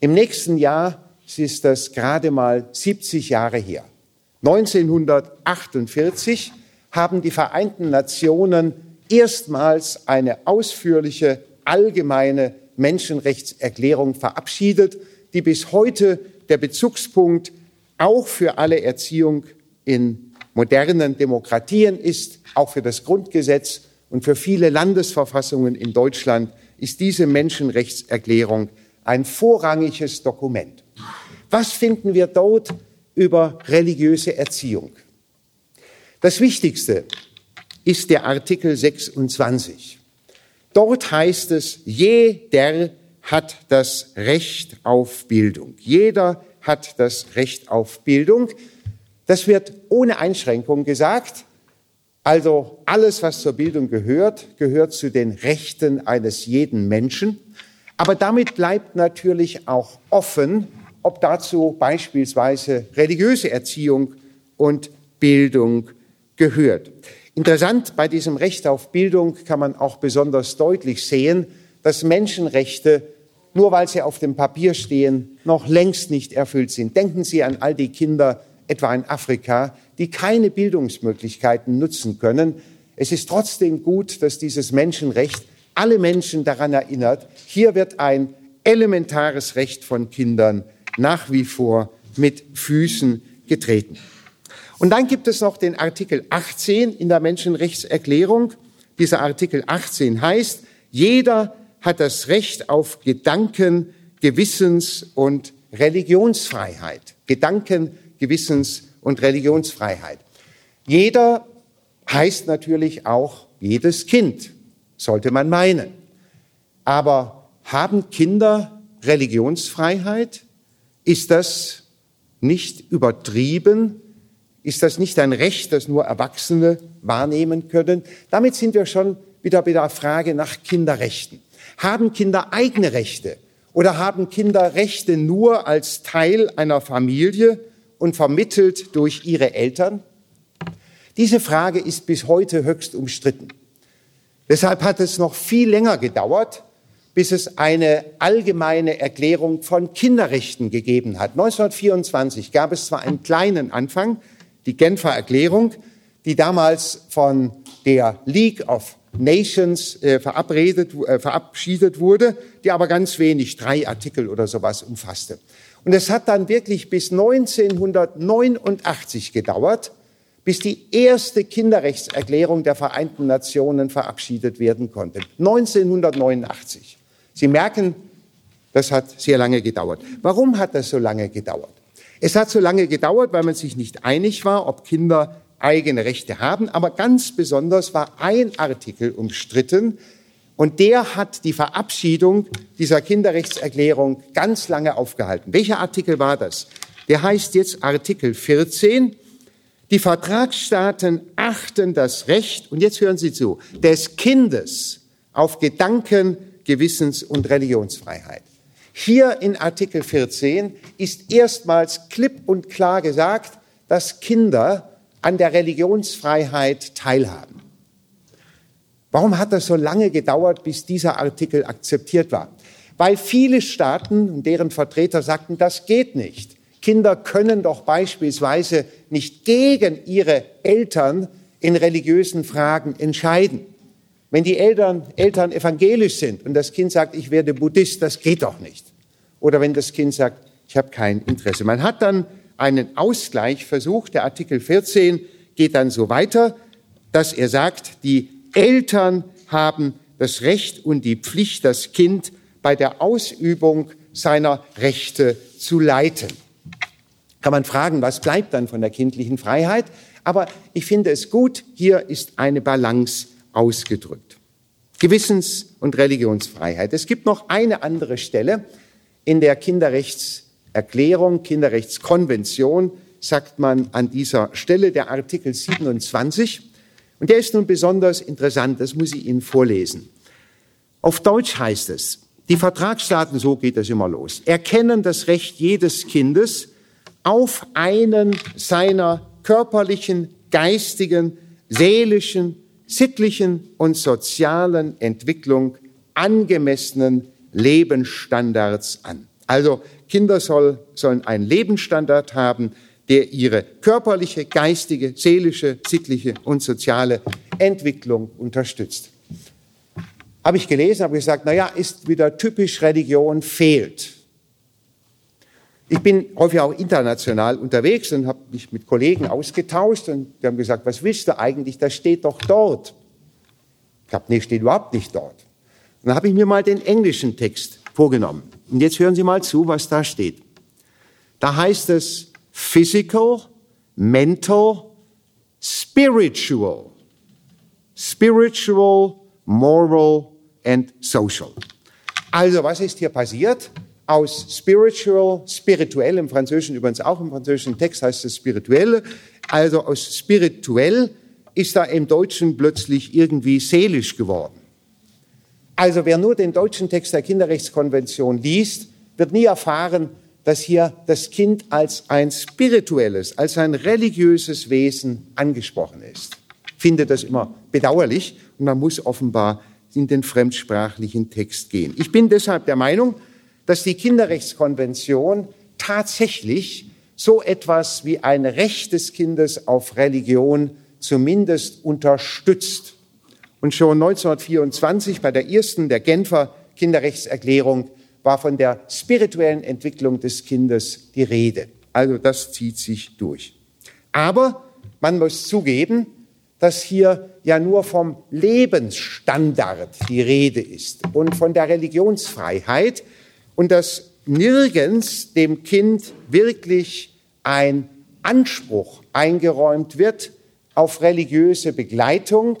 Im nächsten Jahr ist das gerade mal 70 Jahre her. 1948 haben die Vereinten Nationen erstmals eine ausführliche allgemeine Menschenrechtserklärung verabschiedet, die bis heute der Bezugspunkt auch für alle Erziehung in modernen Demokratien ist, auch für das Grundgesetz und für viele Landesverfassungen in Deutschland ist diese Menschenrechtserklärung ein vorrangiges Dokument. Was finden wir dort über religiöse Erziehung? Das Wichtigste ist der Artikel 26. Dort heißt es, jeder hat das Recht auf Bildung. Jeder hat das Recht auf Bildung. Das wird ohne Einschränkung gesagt. Also alles, was zur Bildung gehört, gehört zu den Rechten eines jeden Menschen. Aber damit bleibt natürlich auch offen, ob dazu beispielsweise religiöse Erziehung und Bildung gehört. Interessant bei diesem Recht auf Bildung kann man auch besonders deutlich sehen, dass Menschenrechte, nur weil sie auf dem Papier stehen, noch längst nicht erfüllt sind. Denken Sie an all die Kinder, etwa in Afrika, die keine Bildungsmöglichkeiten nutzen können. Es ist trotzdem gut, dass dieses Menschenrecht alle Menschen daran erinnert, hier wird ein elementares Recht von Kindern nach wie vor mit Füßen getreten. Und dann gibt es noch den Artikel 18 in der Menschenrechtserklärung. Dieser Artikel 18 heißt, jeder hat das Recht auf Gedanken, Gewissens und Religionsfreiheit. Gedanken, Gewissens und Religionsfreiheit. Jeder heißt natürlich auch jedes Kind. sollte man meinen. Aber haben Kinder Religionsfreiheit? Ist das nicht übertrieben? Ist das nicht ein Recht, das nur Erwachsene wahrnehmen können? Damit sind wir schon wieder bei der Frage nach Kinderrechten. Haben Kinder eigene Rechte oder haben Kinder Rechte nur als Teil einer Familie und vermittelt durch ihre Eltern? Diese Frage ist bis heute höchst umstritten. Deshalb hat es noch viel länger gedauert, bis es eine allgemeine Erklärung von Kinderrechten gegeben hat. 1924 gab es zwar einen kleinen Anfang, die Genfer Erklärung, die damals von der League of Nations äh, verabredet, äh, verabschiedet wurde, die aber ganz wenig, drei Artikel oder sowas umfasste. Und es hat dann wirklich bis 1989 gedauert, bis die erste Kinderrechtserklärung der Vereinten Nationen verabschiedet werden konnte. 1989. Sie merken, das hat sehr lange gedauert. Warum hat das so lange gedauert? Es hat so lange gedauert, weil man sich nicht einig war, ob Kinder eigene Rechte haben. Aber ganz besonders war ein Artikel umstritten und der hat die Verabschiedung dieser Kinderrechtserklärung ganz lange aufgehalten. Welcher Artikel war das? Der heißt jetzt Artikel 14. Die Vertragsstaaten achten das Recht, und jetzt hören Sie zu, des Kindes auf Gedanken, Gewissens- und Religionsfreiheit. Hier in Artikel 14 ist erstmals klipp und klar gesagt, dass Kinder an der Religionsfreiheit teilhaben. Warum hat das so lange gedauert, bis dieser Artikel akzeptiert war? Weil viele Staaten und deren Vertreter sagten, das geht nicht. Kinder können doch beispielsweise nicht gegen ihre Eltern in religiösen Fragen entscheiden. Wenn die Eltern, Eltern evangelisch sind und das Kind sagt, ich werde Buddhist, das geht doch nicht. Oder wenn das Kind sagt, ich habe kein Interesse. Man hat dann einen Ausgleich versucht. Der Artikel 14 geht dann so weiter, dass er sagt, die Eltern haben das Recht und die Pflicht, das Kind bei der Ausübung seiner Rechte zu leiten. Kann man fragen, was bleibt dann von der kindlichen Freiheit? Aber ich finde es gut, hier ist eine Balance ausgedrückt. Gewissens- und Religionsfreiheit. Es gibt noch eine andere Stelle in der Kinderrechtserklärung, Kinderrechtskonvention, sagt man an dieser Stelle, der Artikel 27. Und der ist nun besonders interessant, das muss ich Ihnen vorlesen. Auf Deutsch heißt es, die Vertragsstaaten, so geht das immer los, erkennen das Recht jedes Kindes auf einen seiner körperlichen, geistigen, seelischen, sittlichen und sozialen Entwicklung angemessenen Lebensstandards an. Also Kinder soll, sollen einen Lebensstandard haben, der ihre körperliche, geistige, seelische, sittliche und soziale Entwicklung unterstützt. Habe ich gelesen, habe gesagt, na ja, ist wieder typisch Religion fehlt. Ich bin häufig auch international unterwegs und habe mich mit Kollegen ausgetauscht und die haben gesagt, was willst du eigentlich? Das steht doch dort. Ich habe, nee, steht überhaupt nicht dort. Und dann habe ich mir mal den englischen Text vorgenommen. Und jetzt hören Sie mal zu, was da steht. Da heißt es physical, mental, spiritual. Spiritual, moral and social. Also, was ist hier passiert? Aus spiritual, spirituell, im Französischen übrigens auch im französischen Text heißt es spirituelle, also aus spirituell ist da im Deutschen plötzlich irgendwie seelisch geworden. Also wer nur den deutschen Text der Kinderrechtskonvention liest, wird nie erfahren, dass hier das Kind als ein spirituelles, als ein religiöses Wesen angesprochen ist. Ich finde das immer bedauerlich und man muss offenbar in den fremdsprachlichen Text gehen. Ich bin deshalb der Meinung, dass die Kinderrechtskonvention tatsächlich so etwas wie ein Recht des Kindes auf Religion zumindest unterstützt. Und schon 1924 bei der ersten der Genfer Kinderrechtserklärung war von der spirituellen Entwicklung des Kindes die Rede. Also das zieht sich durch. Aber man muss zugeben, dass hier ja nur vom Lebensstandard die Rede ist und von der Religionsfreiheit, und dass nirgends dem Kind wirklich ein Anspruch eingeräumt wird auf religiöse Begleitung,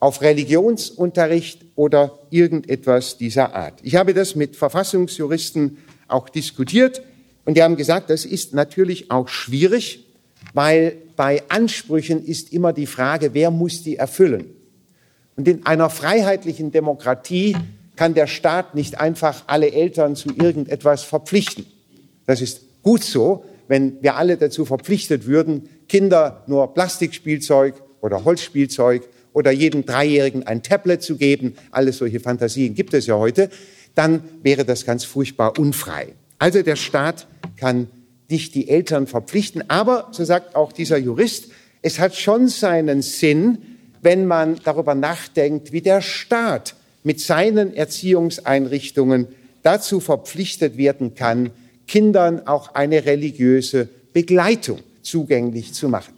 auf Religionsunterricht oder irgendetwas dieser Art. Ich habe das mit Verfassungsjuristen auch diskutiert und die haben gesagt, das ist natürlich auch schwierig, weil bei Ansprüchen ist immer die Frage, wer muss die erfüllen? Und in einer freiheitlichen Demokratie kann der Staat nicht einfach alle Eltern zu irgendetwas verpflichten. Das ist gut so, wenn wir alle dazu verpflichtet würden, Kinder nur Plastikspielzeug oder Holzspielzeug oder jedem Dreijährigen ein Tablet zu geben, alles solche Fantasien gibt es ja heute, dann wäre das ganz furchtbar unfrei. Also der Staat kann nicht die Eltern verpflichten, aber, so sagt auch dieser Jurist, es hat schon seinen Sinn, wenn man darüber nachdenkt, wie der Staat mit seinen Erziehungseinrichtungen dazu verpflichtet werden kann, Kindern auch eine religiöse Begleitung zugänglich zu machen.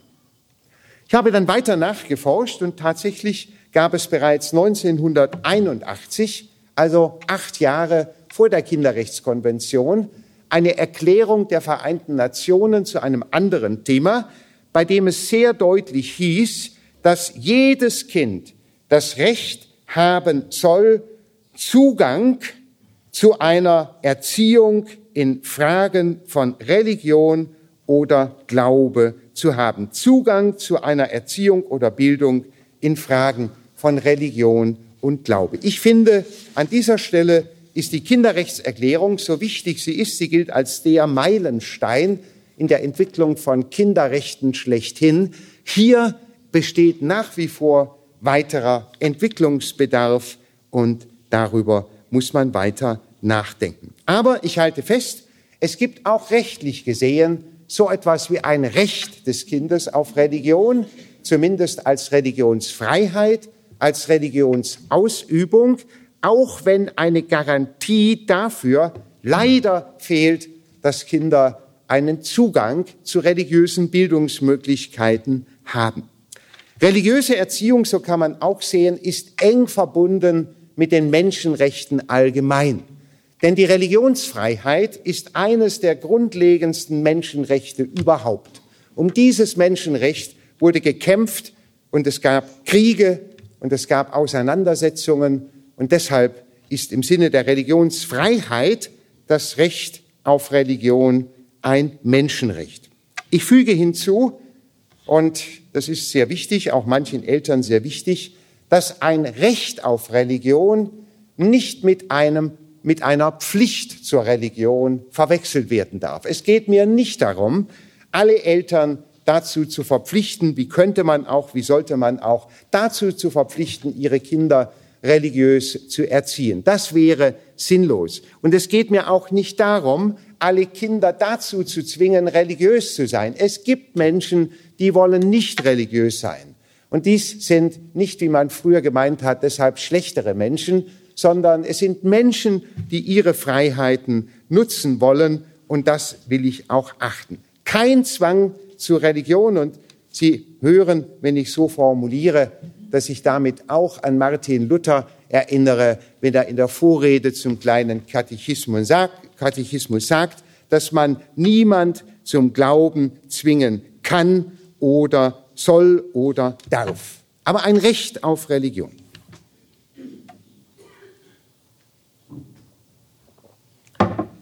Ich habe dann weiter nachgeforscht und tatsächlich gab es bereits 1981, also acht Jahre vor der Kinderrechtskonvention, eine Erklärung der Vereinten Nationen zu einem anderen Thema, bei dem es sehr deutlich hieß, dass jedes Kind das Recht haben soll, Zugang zu einer Erziehung in Fragen von Religion oder Glaube zu haben. Zugang zu einer Erziehung oder Bildung in Fragen von Religion und Glaube. Ich finde, an dieser Stelle ist die Kinderrechtserklärung, so wichtig sie ist, sie gilt als der Meilenstein in der Entwicklung von Kinderrechten schlechthin. Hier besteht nach wie vor weiterer Entwicklungsbedarf und darüber muss man weiter nachdenken. Aber ich halte fest, es gibt auch rechtlich gesehen so etwas wie ein Recht des Kindes auf Religion, zumindest als Religionsfreiheit, als Religionsausübung, auch wenn eine Garantie dafür leider fehlt, dass Kinder einen Zugang zu religiösen Bildungsmöglichkeiten haben. Religiöse Erziehung, so kann man auch sehen, ist eng verbunden mit den Menschenrechten allgemein. Denn die Religionsfreiheit ist eines der grundlegendsten Menschenrechte überhaupt. Um dieses Menschenrecht wurde gekämpft und es gab Kriege und es gab Auseinandersetzungen und deshalb ist im Sinne der Religionsfreiheit das Recht auf Religion ein Menschenrecht. Ich füge hinzu, und das ist sehr wichtig, auch manchen Eltern sehr wichtig, dass ein Recht auf Religion nicht mit einem mit einer Pflicht zur Religion verwechselt werden darf. Es geht mir nicht darum, alle Eltern dazu zu verpflichten, wie könnte man auch, wie sollte man auch, dazu zu verpflichten, ihre Kinder religiös zu erziehen. Das wäre sinnlos. Und es geht mir auch nicht darum, alle Kinder dazu zu zwingen, religiös zu sein. Es gibt Menschen, die wollen nicht religiös sein. Und dies sind nicht, wie man früher gemeint hat, deshalb schlechtere Menschen, sondern es sind Menschen, die ihre Freiheiten nutzen wollen und das will ich auch achten. Kein Zwang zur Religion und Sie hören, wenn ich so formuliere, dass ich damit auch an Martin Luther erinnere, wenn er in der Vorrede zum kleinen Katechismus sagt, Katechismus sagt dass man niemand zum Glauben zwingen kann oder soll oder darf. Aber ein Recht auf Religion.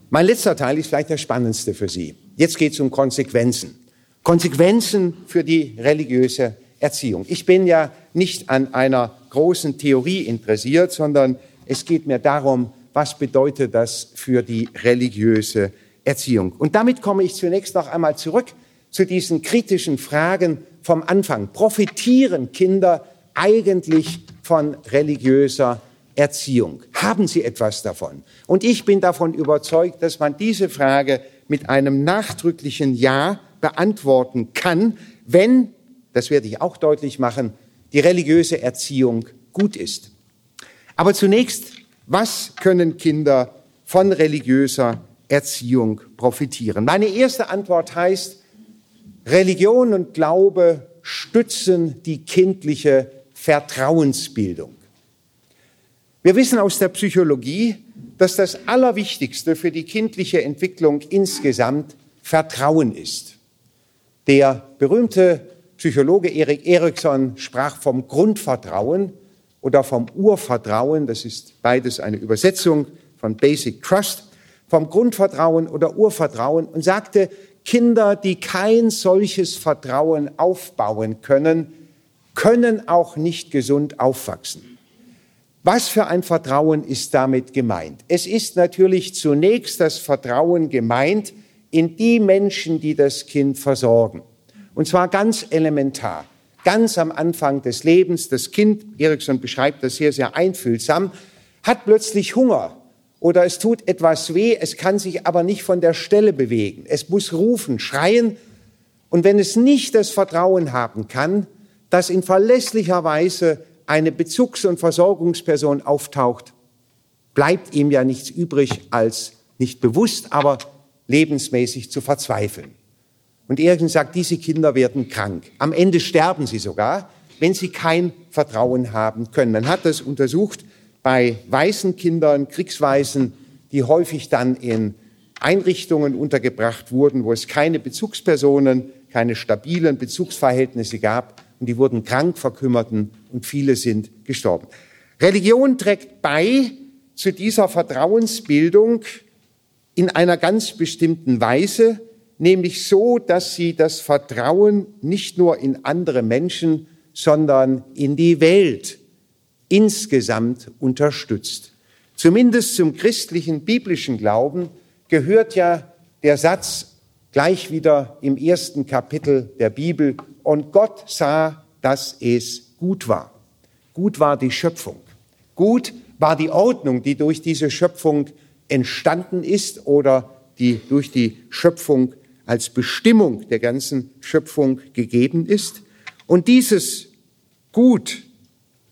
Mein letzter Teil ist vielleicht der spannendste für Sie. Jetzt geht es um Konsequenzen. Konsequenzen für die religiöse Erziehung. Ich bin ja nicht an einer großen Theorie interessiert, sondern es geht mir darum, was bedeutet das für die religiöse Erziehung. Und damit komme ich zunächst noch einmal zurück zu diesen kritischen Fragen vom Anfang. Profitieren Kinder eigentlich von religiöser Erziehung? Haben sie etwas davon? Und ich bin davon überzeugt, dass man diese Frage mit einem nachdrücklichen Ja beantworten kann, wenn, das werde ich auch deutlich machen, die religiöse Erziehung gut ist. Aber zunächst, was können Kinder von religiöser Erziehung profitieren? Meine erste Antwort heißt, Religion und Glaube stützen die kindliche Vertrauensbildung. Wir wissen aus der Psychologie, dass das Allerwichtigste für die kindliche Entwicklung insgesamt Vertrauen ist. Der berühmte Psychologe Erik Erikson sprach vom Grundvertrauen oder vom Urvertrauen, das ist beides eine Übersetzung von Basic Trust, vom Grundvertrauen oder Urvertrauen und sagte, Kinder, die kein solches Vertrauen aufbauen können, können auch nicht gesund aufwachsen. Was für ein Vertrauen ist damit gemeint? Es ist natürlich zunächst das Vertrauen gemeint in die Menschen, die das Kind versorgen. Und zwar ganz elementar. Ganz am Anfang des Lebens, das Kind, Erikson beschreibt das sehr, sehr einfühlsam, hat plötzlich Hunger oder es tut etwas weh, es kann sich aber nicht von der Stelle bewegen. Es muss rufen, schreien. Und wenn es nicht das Vertrauen haben kann, dass in verlässlicher Weise eine Bezugs- und Versorgungsperson auftaucht, bleibt ihm ja nichts übrig, als nicht bewusst, aber lebensmäßig zu verzweifeln. Und Ergen sagt, diese Kinder werden krank. Am Ende sterben sie sogar, wenn sie kein Vertrauen haben können. Man hat das untersucht bei weißen Kindern, Kriegsweisen, die häufig dann in Einrichtungen untergebracht wurden, wo es keine Bezugspersonen, keine stabilen Bezugsverhältnisse gab und die wurden krank, verkümmerten und viele sind gestorben. Religion trägt bei zu dieser Vertrauensbildung in einer ganz bestimmten Weise, nämlich so, dass sie das Vertrauen nicht nur in andere Menschen, sondern in die Welt insgesamt unterstützt. Zumindest zum christlichen biblischen Glauben gehört ja der Satz gleich wieder im ersten Kapitel der Bibel, und Gott sah, dass es gut war. Gut war die Schöpfung. Gut war die Ordnung, die durch diese Schöpfung entstanden ist oder die durch die Schöpfung als Bestimmung der ganzen Schöpfung gegeben ist. Und dieses Gut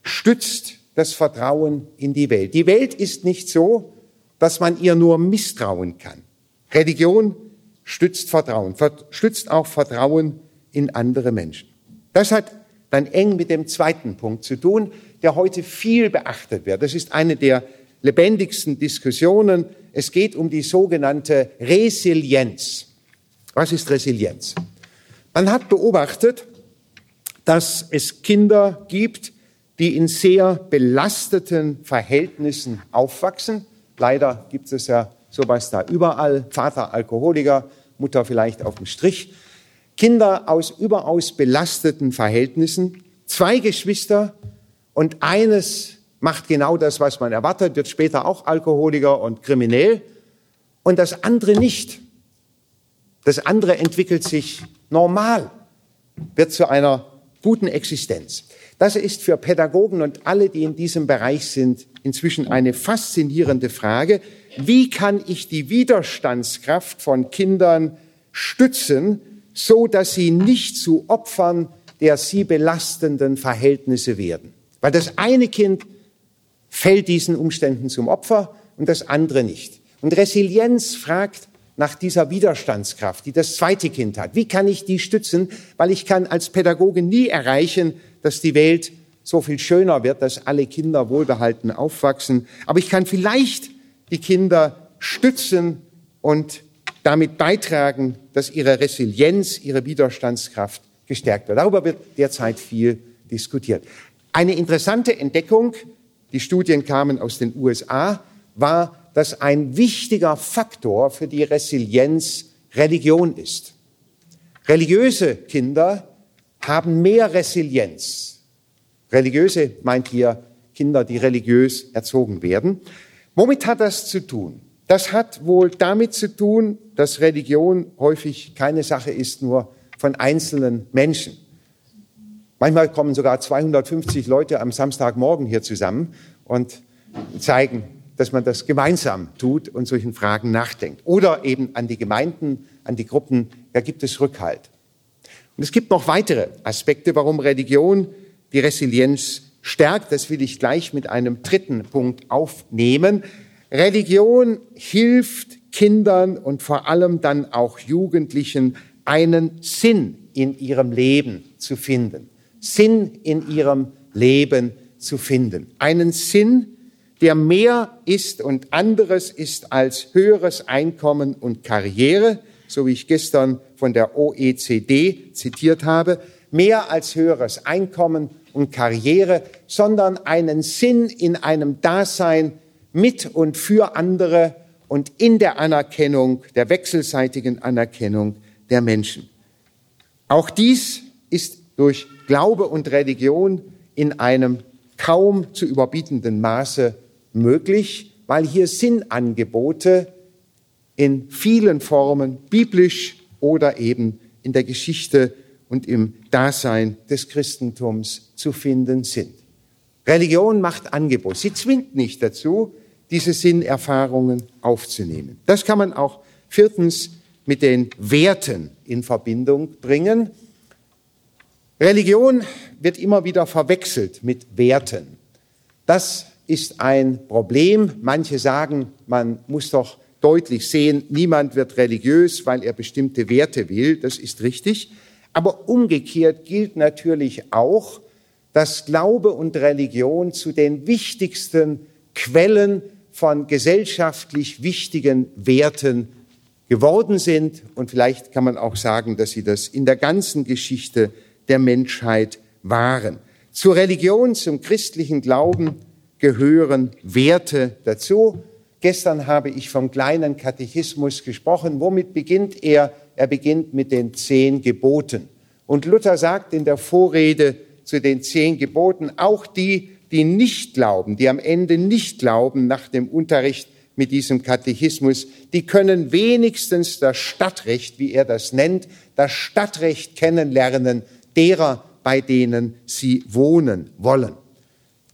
stützt das Vertrauen in die Welt. Die Welt ist nicht so, dass man ihr nur misstrauen kann. Religion stützt Vertrauen, stützt auch Vertrauen in andere Menschen. Das hat dann eng mit dem zweiten Punkt zu tun, der heute viel beachtet wird. Das ist eine der lebendigsten Diskussionen. Es geht um die sogenannte Resilienz. Was ist Resilienz? Man hat beobachtet, dass es Kinder gibt, die in sehr belasteten Verhältnissen aufwachsen. Leider gibt es ja sowas da überall. Vater Alkoholiker, Mutter vielleicht auf dem Strich. Kinder aus überaus belasteten Verhältnissen, zwei Geschwister und eines macht genau das, was man erwartet, wird später auch Alkoholiker und kriminell und das andere nicht. Das andere entwickelt sich normal, wird zu einer guten Existenz. Das ist für Pädagogen und alle, die in diesem Bereich sind, inzwischen eine faszinierende Frage. Wie kann ich die Widerstandskraft von Kindern stützen, so dass sie nicht zu Opfern der sie belastenden Verhältnisse werden. Weil das eine Kind fällt diesen Umständen zum Opfer und das andere nicht. Und Resilienz fragt nach dieser Widerstandskraft, die das zweite Kind hat. Wie kann ich die stützen? Weil ich kann als Pädagoge nie erreichen, dass die Welt so viel schöner wird, dass alle Kinder wohlbehalten aufwachsen. Aber ich kann vielleicht die Kinder stützen und damit beitragen, dass ihre Resilienz, ihre Widerstandskraft gestärkt wird. Darüber wird derzeit viel diskutiert. Eine interessante Entdeckung, die Studien kamen aus den USA, war, dass ein wichtiger Faktor für die Resilienz Religion ist. Religiöse Kinder haben mehr Resilienz. Religiöse meint hier Kinder, die religiös erzogen werden. Womit hat das zu tun? Das hat wohl damit zu tun, dass Religion häufig keine Sache ist nur von einzelnen Menschen. Manchmal kommen sogar 250 Leute am Samstagmorgen hier zusammen und zeigen, dass man das gemeinsam tut und solchen Fragen nachdenkt. Oder eben an die Gemeinden, an die Gruppen, da gibt es Rückhalt. Und es gibt noch weitere Aspekte, warum Religion die Resilienz stärkt. Das will ich gleich mit einem dritten Punkt aufnehmen. Religion hilft Kindern und vor allem dann auch Jugendlichen einen Sinn in ihrem Leben zu finden. Sinn in ihrem Leben zu finden. Einen Sinn, der mehr ist und anderes ist als höheres Einkommen und Karriere, so wie ich gestern von der OECD zitiert habe, mehr als höheres Einkommen und Karriere, sondern einen Sinn in einem Dasein mit und für andere und in der Anerkennung, der wechselseitigen Anerkennung der Menschen. Auch dies ist durch Glaube und Religion in einem kaum zu überbietenden Maße möglich, weil hier Sinnangebote in vielen Formen, biblisch oder eben in der Geschichte und im Dasein des Christentums zu finden sind. Religion macht Angebot. Sie zwingt nicht dazu, diese Sinnerfahrungen aufzunehmen. Das kann man auch viertens mit den Werten in Verbindung bringen. Religion wird immer wieder verwechselt mit Werten. Das ist ein Problem. Manche sagen, man muss doch deutlich sehen, niemand wird religiös, weil er bestimmte Werte will. Das ist richtig. Aber umgekehrt gilt natürlich auch, dass Glaube und Religion zu den wichtigsten Quellen von gesellschaftlich wichtigen Werten geworden sind. Und vielleicht kann man auch sagen, dass sie das in der ganzen Geschichte der Menschheit waren. Zur Religion, zum christlichen Glauben gehören Werte dazu. Gestern habe ich vom kleinen Katechismus gesprochen. Womit beginnt er? Er beginnt mit den zehn Geboten. Und Luther sagt in der Vorrede zu den zehn Geboten, auch die, die nicht glauben, die am Ende nicht glauben nach dem Unterricht mit diesem Katechismus, die können wenigstens das Stadtrecht, wie er das nennt, das Stadtrecht kennenlernen derer, bei denen sie wohnen wollen.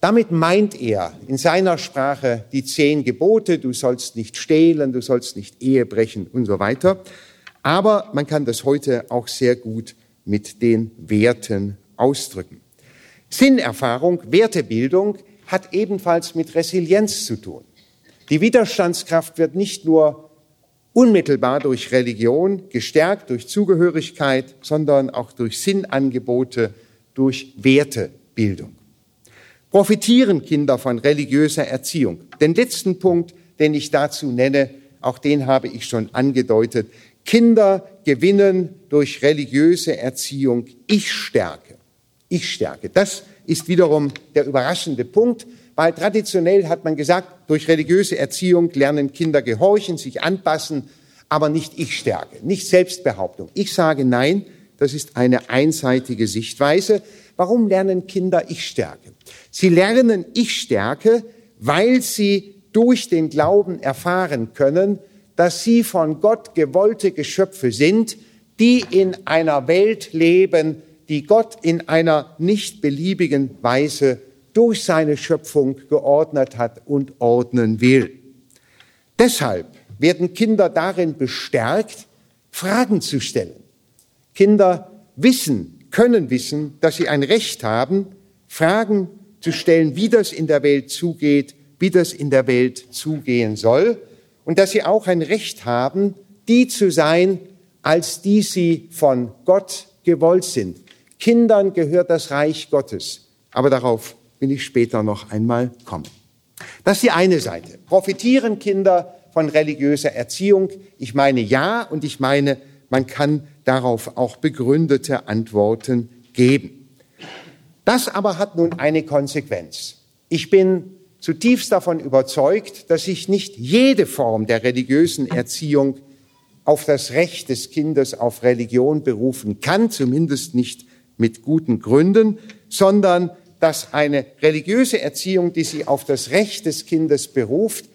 Damit meint er in seiner Sprache die zehn Gebote, du sollst nicht stehlen, du sollst nicht Ehe brechen und so weiter. Aber man kann das heute auch sehr gut mit den Werten ausdrücken. Sinnerfahrung, Wertebildung hat ebenfalls mit Resilienz zu tun. Die Widerstandskraft wird nicht nur unmittelbar durch Religion gestärkt, durch Zugehörigkeit, sondern auch durch Sinnangebote, durch Wertebildung. Profitieren Kinder von religiöser Erziehung? Den letzten Punkt, den ich dazu nenne, auch den habe ich schon angedeutet. Kinder gewinnen durch religiöse Erziehung Ich-Stärke. Ich-Stärke. Das ist wiederum der überraschende Punkt, weil traditionell hat man gesagt, durch religiöse Erziehung lernen Kinder gehorchen, sich anpassen, aber nicht Ich-Stärke, nicht Selbstbehauptung. Ich sage nein, das ist eine einseitige Sichtweise. Warum lernen Kinder Ich-Stärke? Sie lernen Ich-Stärke, weil sie durch den Glauben erfahren können, dass sie von Gott gewollte Geschöpfe sind, die in einer Welt leben, die Gott in einer nicht beliebigen Weise durch seine Schöpfung geordnet hat und ordnen will. Deshalb werden Kinder darin bestärkt, Fragen zu stellen. Kinder wissen, können wissen, dass sie ein Recht haben, Fragen zu stellen, wie das in der Welt zugeht, wie das in der Welt zugehen soll und dass sie auch ein Recht haben, die zu sein, als die sie von Gott gewollt sind. Kindern gehört das Reich Gottes, aber darauf will ich später noch einmal kommen. Das ist die eine Seite. Profitieren Kinder von religiöser Erziehung? Ich meine ja und ich meine, man kann darauf auch begründete Antworten geben. Das aber hat nun eine Konsequenz. Ich bin zutiefst davon überzeugt, dass sich nicht jede Form der religiösen Erziehung auf das Recht des Kindes auf Religion berufen kann, zumindest nicht mit guten Gründen, sondern dass eine religiöse Erziehung, die sich auf das Recht des Kindes beruft,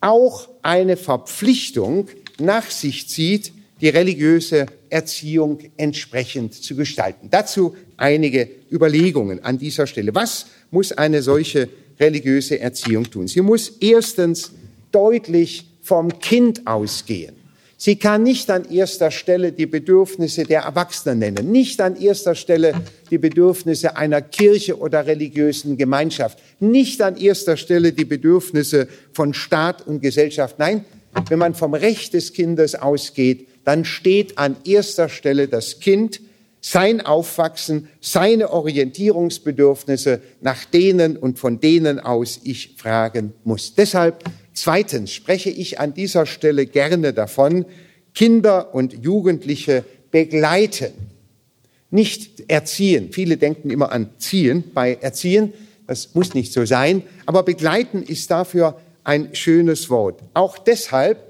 auch eine Verpflichtung nach sich zieht, die religiöse Erziehung entsprechend zu gestalten. Dazu einige Überlegungen an dieser Stelle. Was muss eine solche religiöse Erziehung tun? Sie muss erstens deutlich vom Kind ausgehen. Sie kann nicht an erster Stelle die Bedürfnisse der Erwachsenen nennen, nicht an erster Stelle die Bedürfnisse einer Kirche oder religiösen Gemeinschaft, nicht an erster Stelle die Bedürfnisse von Staat und Gesellschaft. Nein, wenn man vom Recht des Kindes ausgeht, dann steht an erster Stelle das Kind, sein Aufwachsen, seine Orientierungsbedürfnisse, nach denen und von denen aus ich fragen muss. Deshalb Zweitens spreche ich an dieser Stelle gerne davon, Kinder und Jugendliche begleiten. nicht erziehen. Viele denken immer an ziehen bei erziehen. Das muss nicht so sein. Aber begleiten ist dafür ein schönes Wort. Auch deshalb,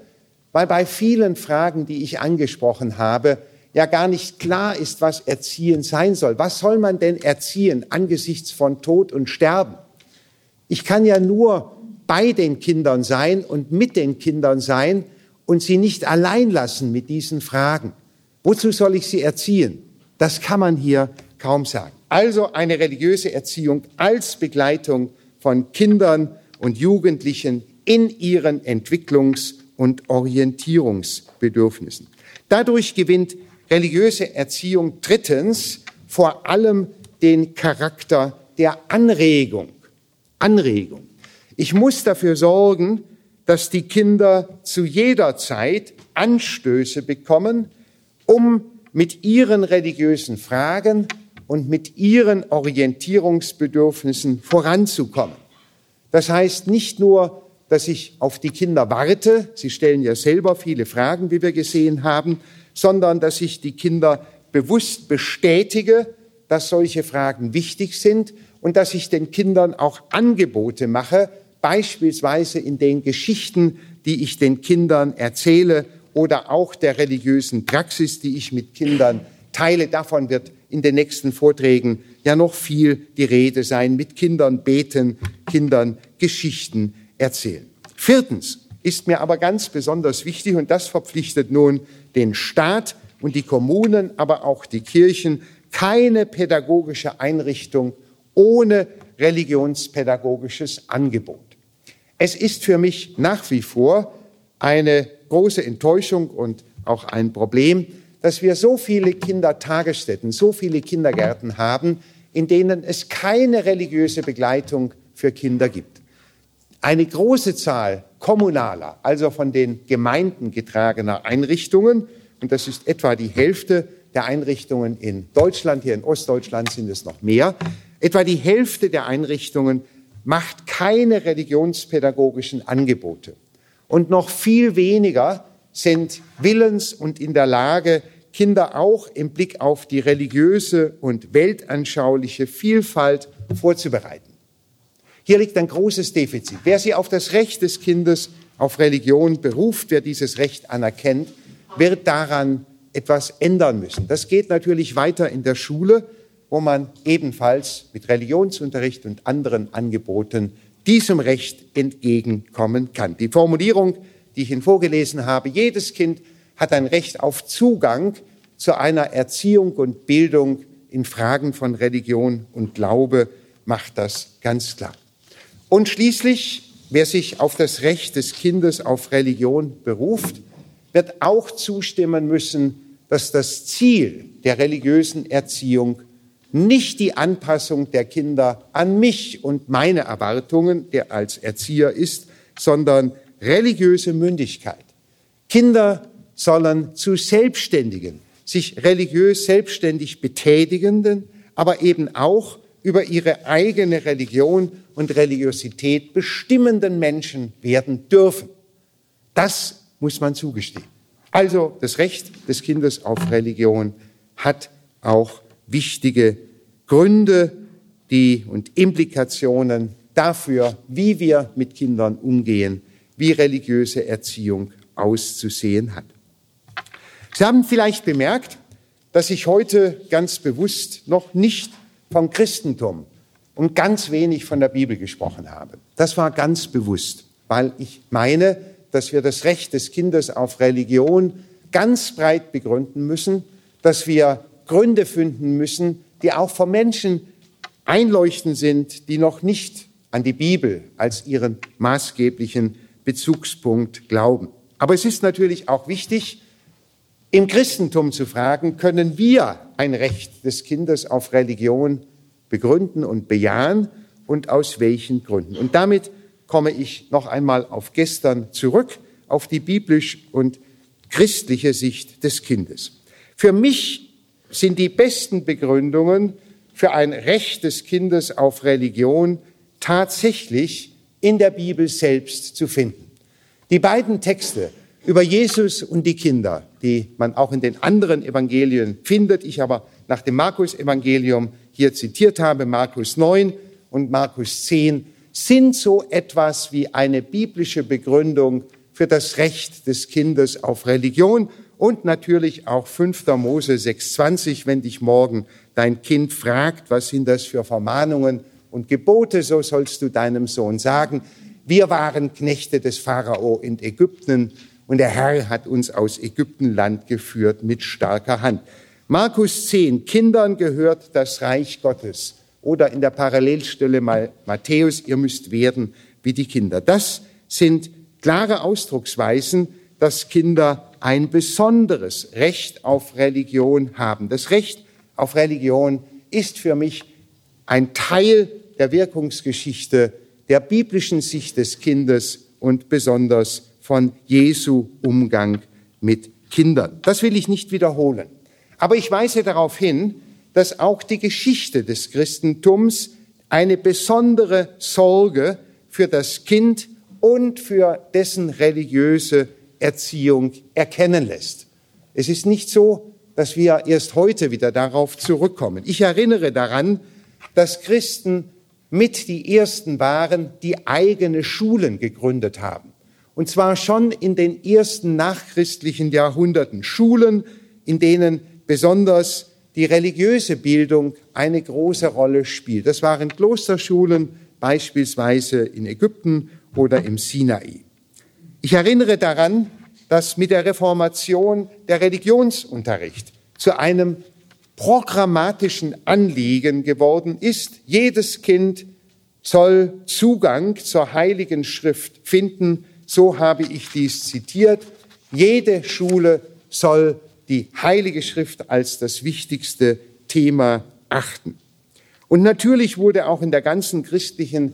weil bei vielen Fragen, die ich angesprochen habe, ja gar nicht klar ist, was Erziehen sein soll. Was soll man denn erziehen angesichts von Tod und Sterben? Ich kann ja nur bei den Kindern sein und mit den Kindern sein und sie nicht allein lassen mit diesen Fragen. Wozu soll ich sie erziehen? Das kann man hier kaum sagen. Also eine religiöse Erziehung als Begleitung von Kindern und Jugendlichen in ihren Entwicklungs- und Orientierungsbedürfnissen. Dadurch gewinnt religiöse Erziehung drittens vor allem den Charakter der Anregung. Anregung. Ich muss dafür sorgen, dass die Kinder zu jeder Zeit Anstöße bekommen, um mit ihren religiösen Fragen und mit ihren Orientierungsbedürfnissen voranzukommen. Das heißt nicht nur, dass ich auf die Kinder warte, sie stellen ja selber viele Fragen, wie wir gesehen haben, sondern dass ich die Kinder bewusst bestätige, dass solche Fragen wichtig sind und dass ich den Kindern auch Angebote mache, beispielsweise in den Geschichten, die ich den Kindern erzähle oder auch der religiösen Praxis, die ich mit Kindern teile. Davon wird in den nächsten Vorträgen ja noch viel die Rede sein. Mit Kindern beten, Kindern Geschichten erzählen. Viertens ist mir aber ganz besonders wichtig, und das verpflichtet nun den Staat und die Kommunen, aber auch die Kirchen, keine pädagogische Einrichtung ohne religionspädagogisches Angebot. Es ist für mich nach wie vor eine große Enttäuschung und auch ein Problem, dass wir so viele Kindertagesstätten, so viele Kindergärten haben, in denen es keine religiöse Begleitung für Kinder gibt. Eine große Zahl kommunaler, also von den Gemeinden getragener Einrichtungen, und das ist etwa die Hälfte der Einrichtungen in Deutschland, hier in Ostdeutschland sind es noch mehr, etwa die Hälfte der Einrichtungen macht keine religionspädagogischen Angebote. Und noch viel weniger sind willens und in der Lage, Kinder auch im Blick auf die religiöse und weltanschauliche Vielfalt vorzubereiten. Hier liegt ein großes Defizit. Wer sie auf das Recht des Kindes auf Religion beruft, wer dieses Recht anerkennt, wird daran etwas ändern müssen. Das geht natürlich weiter in der Schule, wo man ebenfalls mit Religionsunterricht und anderen Angeboten diesem Recht entgegenkommen kann. Die Formulierung, die ich Ihnen vorgelesen habe, jedes Kind hat ein Recht auf Zugang zu einer Erziehung und Bildung in Fragen von Religion und Glaube, macht das ganz klar. Und schließlich, wer sich auf das Recht des Kindes auf Religion beruft, wird auch zustimmen müssen, dass das Ziel der religiösen Erziehung nicht die Anpassung der Kinder an mich und meine Erwartungen, der als Erzieher ist, sondern religiöse Mündigkeit. Kinder sollen zu Selbstständigen, sich religiös selbstständig betätigenden, aber eben auch über ihre eigene Religion und Religiosität bestimmenden Menschen werden dürfen. Das muss man zugestehen. Also das Recht des Kindes auf Religion hat auch wichtige Gründe die, und Implikationen dafür, wie wir mit Kindern umgehen, wie religiöse Erziehung auszusehen hat. Sie haben vielleicht bemerkt, dass ich heute ganz bewusst noch nicht vom Christentum und ganz wenig von der Bibel gesprochen habe. Das war ganz bewusst, weil ich meine, dass wir das Recht des Kindes auf Religion ganz breit begründen müssen, dass wir Gründe finden müssen, die auch von Menschen einleuchtend sind, die noch nicht an die Bibel als ihren maßgeblichen Bezugspunkt glauben. Aber es ist natürlich auch wichtig, im Christentum zu fragen, können wir ein Recht des Kindes auf Religion begründen und bejahen und aus welchen Gründen? Und damit komme ich noch einmal auf gestern zurück, auf die biblisch und christliche Sicht des Kindes. Für mich sind die besten Begründungen für ein Recht des Kindes auf Religion tatsächlich in der Bibel selbst zu finden. Die beiden Texte über Jesus und die Kinder, die man auch in den anderen Evangelien findet, ich aber nach dem Markus-Evangelium hier zitiert habe, Markus 9 und Markus 10, sind so etwas wie eine biblische Begründung für das Recht des Kindes auf Religion und natürlich auch 5. Mose 6.20, wenn dich morgen dein Kind fragt, was sind das für Vermahnungen und Gebote, so sollst du deinem Sohn sagen, wir waren Knechte des Pharao in Ägypten und der Herr hat uns aus Ägyptenland geführt mit starker Hand. Markus 10, Kindern gehört das Reich Gottes. Oder in der Parallelstelle mal Matthäus, ihr müsst werden wie die Kinder. Das sind klare Ausdrucksweisen, dass Kinder ein besonderes Recht auf Religion haben. Das Recht auf Religion ist für mich ein Teil der Wirkungsgeschichte der biblischen Sicht des Kindes und besonders von Jesu Umgang mit Kindern. Das will ich nicht wiederholen. Aber ich weise darauf hin, dass auch die Geschichte des Christentums eine besondere Sorge für das Kind und für dessen religiöse Erziehung erkennen lässt. Es ist nicht so, dass wir erst heute wieder darauf zurückkommen. Ich erinnere daran, dass Christen mit die ersten waren, die eigene Schulen gegründet haben. Und zwar schon in den ersten nachchristlichen Jahrhunderten. Schulen, in denen besonders die religiöse Bildung eine große Rolle spielt. Das waren Klosterschulen, beispielsweise in Ägypten oder im Sinai. Ich erinnere daran, dass mit der Reformation der Religionsunterricht zu einem programmatischen Anliegen geworden ist. Jedes Kind soll Zugang zur Heiligen Schrift finden so habe ich dies zitiert. Jede Schule soll die Heilige Schrift als das wichtigste Thema achten. Und natürlich wurde auch in der ganzen christlichen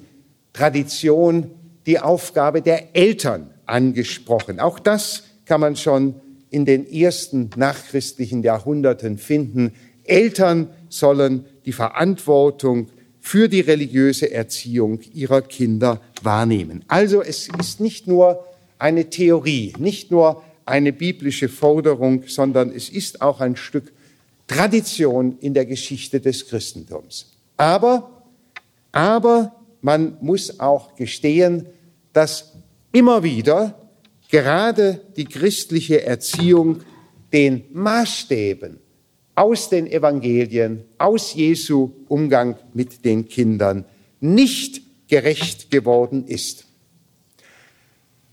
Tradition die Aufgabe der Eltern angesprochen. Auch das kann man schon in den ersten nachchristlichen Jahrhunderten finden. Eltern sollen die Verantwortung für die religiöse Erziehung ihrer Kinder wahrnehmen. Also es ist nicht nur eine Theorie, nicht nur eine biblische Forderung, sondern es ist auch ein Stück Tradition in der Geschichte des Christentums. Aber, aber man muss auch gestehen, dass immer wieder gerade die christliche Erziehung den Maßstäben aus den Evangelien, aus Jesu Umgang mit den Kindern nicht gerecht geworden ist.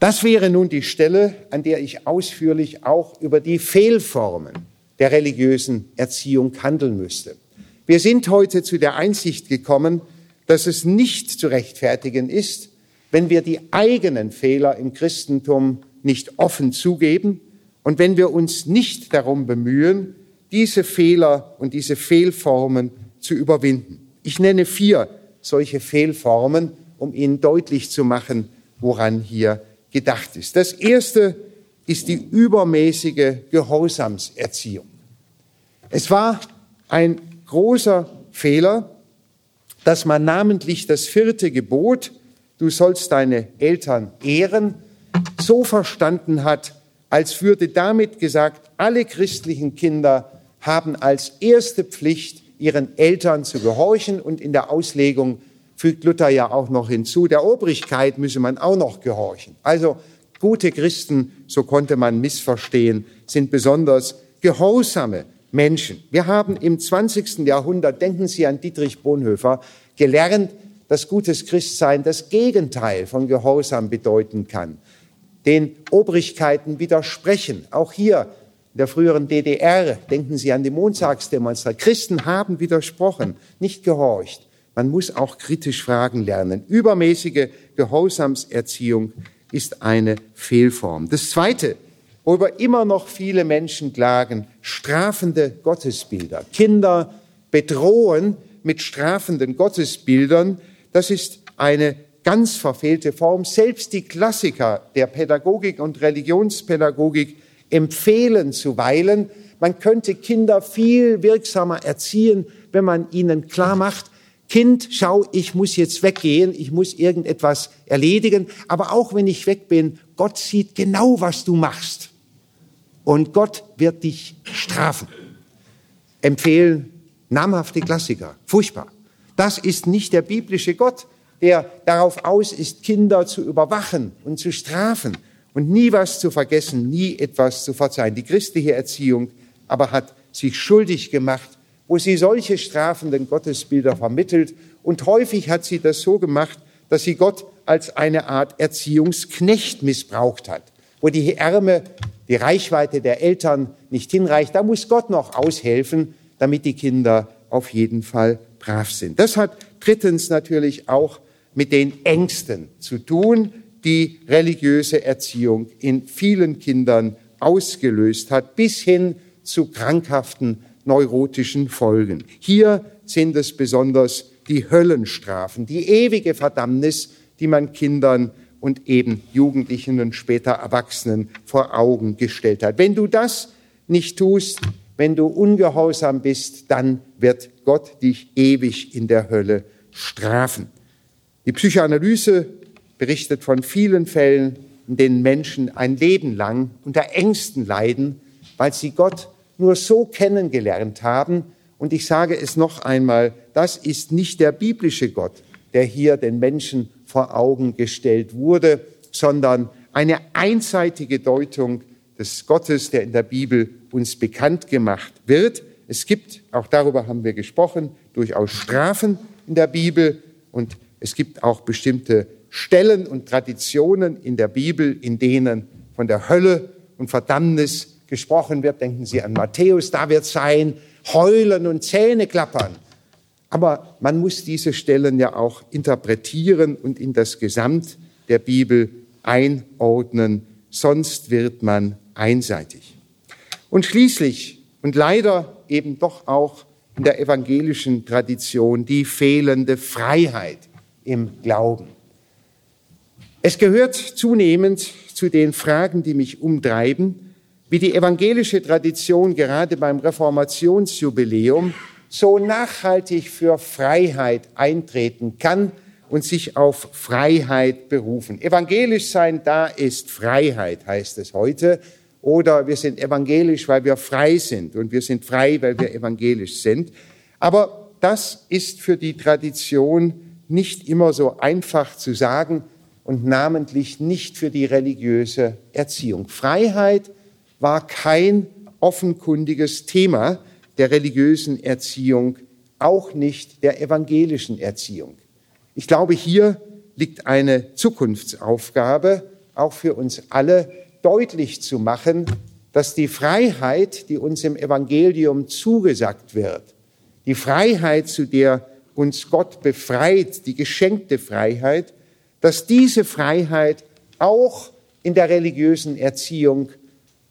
Das wäre nun die Stelle, an der ich ausführlich auch über die Fehlformen der religiösen Erziehung handeln müsste. Wir sind heute zu der Einsicht gekommen, dass es nicht zu rechtfertigen ist, wenn wir die eigenen Fehler im Christentum nicht offen zugeben und wenn wir uns nicht darum bemühen, diese Fehler und diese Fehlformen zu überwinden. Ich nenne vier solche Fehlformen, um Ihnen deutlich zu machen, woran hier gedacht ist. Das erste ist die übermäßige Gehorsamserziehung. Es war ein großer Fehler, dass man namentlich das vierte Gebot, du sollst deine Eltern ehren, so verstanden hat, als würde damit gesagt, alle christlichen Kinder haben als erste Pflicht, ihren Eltern zu gehorchen und in der Auslegung fügt Luther ja auch noch hinzu, der Obrigkeit müsse man auch noch gehorchen. Also gute Christen, so konnte man missverstehen, sind besonders gehorsame Menschen. Wir haben im 20. Jahrhundert, denken Sie an Dietrich Bonhoeffer, gelernt, dass gutes Christsein das Gegenteil von Gehorsam bedeuten kann. Den Obrigkeiten widersprechen. Auch hier in der früheren DDR, denken Sie an die Montagsdemonstration, Christen haben widersprochen, nicht gehorcht. Man muss auch kritisch fragen lernen. Übermäßige Gehorsamserziehung ist eine Fehlform. Das Zweite, worüber immer noch viele Menschen klagen, strafende Gottesbilder. Kinder bedrohen mit strafenden Gottesbildern. Das ist eine ganz verfehlte Form. Selbst die Klassiker der Pädagogik und Religionspädagogik empfehlen zuweilen, man könnte Kinder viel wirksamer erziehen, wenn man ihnen klar macht, Kind, schau, ich muss jetzt weggehen, ich muss irgendetwas erledigen, aber auch wenn ich weg bin, Gott sieht genau, was du machst. Und Gott wird dich strafen. Empfehlen namhafte Klassiker. Furchtbar. Das ist nicht der biblische Gott, der darauf aus ist, Kinder zu überwachen und zu strafen und nie was zu vergessen, nie etwas zu verzeihen. Die christliche Erziehung aber hat sich schuldig gemacht, wo sie solche strafenden Gottesbilder vermittelt. Und häufig hat sie das so gemacht, dass sie Gott als eine Art Erziehungsknecht missbraucht hat, wo die Ärme, die Reichweite der Eltern nicht hinreicht. Da muss Gott noch aushelfen, damit die Kinder auf jeden Fall brav sind. Das hat drittens natürlich auch mit den Ängsten zu tun, die religiöse Erziehung in vielen Kindern ausgelöst hat, bis hin zu krankhaften neurotischen Folgen. Hier sind es besonders die Höllenstrafen, die ewige Verdammnis, die man Kindern und eben Jugendlichen und später Erwachsenen vor Augen gestellt hat. Wenn du das nicht tust, wenn du ungehorsam bist, dann wird Gott dich ewig in der Hölle strafen. Die Psychoanalyse berichtet von vielen Fällen, in denen Menschen ein Leben lang unter Ängsten leiden, weil sie Gott nur so kennengelernt haben. Und ich sage es noch einmal, das ist nicht der biblische Gott, der hier den Menschen vor Augen gestellt wurde, sondern eine einseitige Deutung des Gottes, der in der Bibel uns bekannt gemacht wird. Es gibt, auch darüber haben wir gesprochen, durchaus Strafen in der Bibel und es gibt auch bestimmte Stellen und Traditionen in der Bibel, in denen von der Hölle und Verdammnis gesprochen wird. Denken Sie an Matthäus, da wird sein Heulen und Zähne klappern. Aber man muss diese Stellen ja auch interpretieren und in das Gesamt der Bibel einordnen, sonst wird man einseitig. Und schließlich und leider eben doch auch in der evangelischen Tradition die fehlende Freiheit im Glauben. Es gehört zunehmend zu den Fragen, die mich umtreiben, wie die evangelische Tradition gerade beim Reformationsjubiläum so nachhaltig für Freiheit eintreten kann und sich auf Freiheit berufen. Evangelisch sein, da ist Freiheit, heißt es heute. Oder wir sind evangelisch, weil wir frei sind. Und wir sind frei, weil wir evangelisch sind. Aber das ist für die Tradition nicht immer so einfach zu sagen, und namentlich nicht für die religiöse Erziehung. Freiheit war kein offenkundiges Thema der religiösen Erziehung, auch nicht der evangelischen Erziehung. Ich glaube, hier liegt eine Zukunftsaufgabe, auch für uns alle, deutlich zu machen, dass die Freiheit, die uns im Evangelium zugesagt wird, die Freiheit, zu der uns Gott befreit, die geschenkte Freiheit, dass diese Freiheit auch in der religiösen Erziehung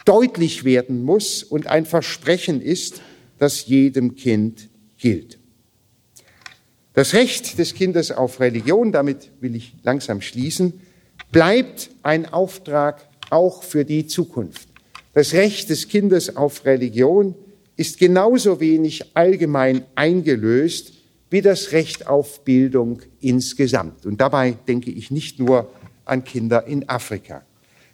deutlich werden muss und ein Versprechen ist, das jedem Kind gilt. Das Recht des Kindes auf Religion, damit will ich langsam schließen, bleibt ein Auftrag auch für die Zukunft. Das Recht des Kindes auf Religion ist genauso wenig allgemein eingelöst wie das Recht auf Bildung insgesamt. Und dabei denke ich nicht nur an Kinder in Afrika.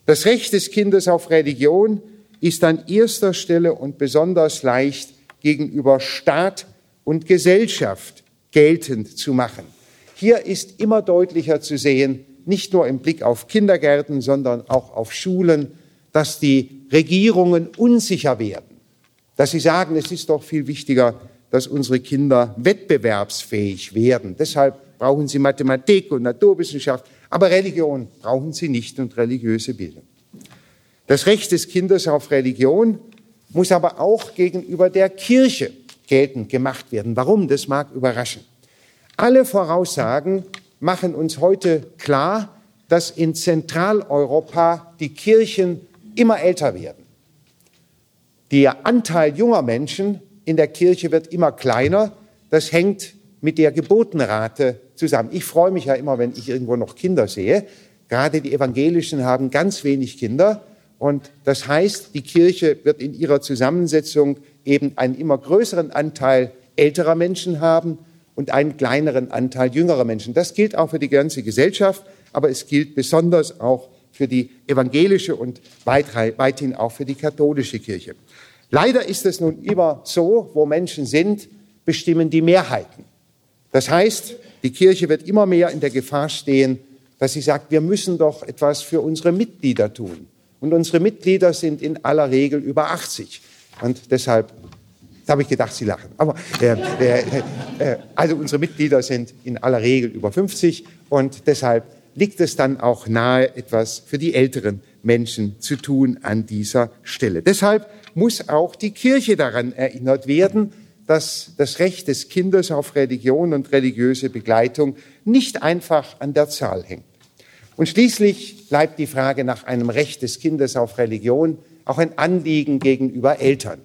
Das Recht des Kindes auf Religion ist an erster Stelle und besonders leicht gegenüber Staat und Gesellschaft geltend zu machen. Hier ist immer deutlicher zu sehen, nicht nur im Blick auf Kindergärten, sondern auch auf Schulen, dass die Regierungen unsicher werden, dass sie sagen, es ist doch viel wichtiger, dass unsere Kinder wettbewerbsfähig werden. Deshalb brauchen sie Mathematik und Naturwissenschaft, aber Religion brauchen sie nicht und religiöse Bildung. Das Recht des Kindes auf Religion muss aber auch gegenüber der Kirche geltend gemacht werden. Warum? Das mag überraschen. Alle Voraussagen machen uns heute klar, dass in Zentraleuropa die Kirchen immer älter werden. Der Anteil junger Menschen in der Kirche wird immer kleiner. Das hängt mit der Geburtenrate zusammen. Ich freue mich ja immer, wenn ich irgendwo noch Kinder sehe. Gerade die Evangelischen haben ganz wenig Kinder. Und das heißt, die Kirche wird in ihrer Zusammensetzung eben einen immer größeren Anteil älterer Menschen haben und einen kleineren Anteil jüngerer Menschen. Das gilt auch für die ganze Gesellschaft, aber es gilt besonders auch für die evangelische und weithin auch für die katholische Kirche. Leider ist es nun immer so, wo Menschen sind, bestimmen die Mehrheiten. Das heißt, die Kirche wird immer mehr in der Gefahr stehen, dass sie sagt, wir müssen doch etwas für unsere Mitglieder tun. Und unsere Mitglieder sind in aller Regel über 80. Und deshalb habe ich gedacht, Sie lachen. Aber äh, äh, äh, also unsere Mitglieder sind in aller Regel über 50 und deshalb liegt es dann auch nahe, etwas für die älteren Menschen zu tun an dieser Stelle. Deshalb muss auch die Kirche daran erinnert werden, dass das Recht des Kindes auf Religion und religiöse Begleitung nicht einfach an der Zahl hängt. Und schließlich bleibt die Frage nach einem Recht des Kindes auf Religion auch ein Anliegen gegenüber Eltern.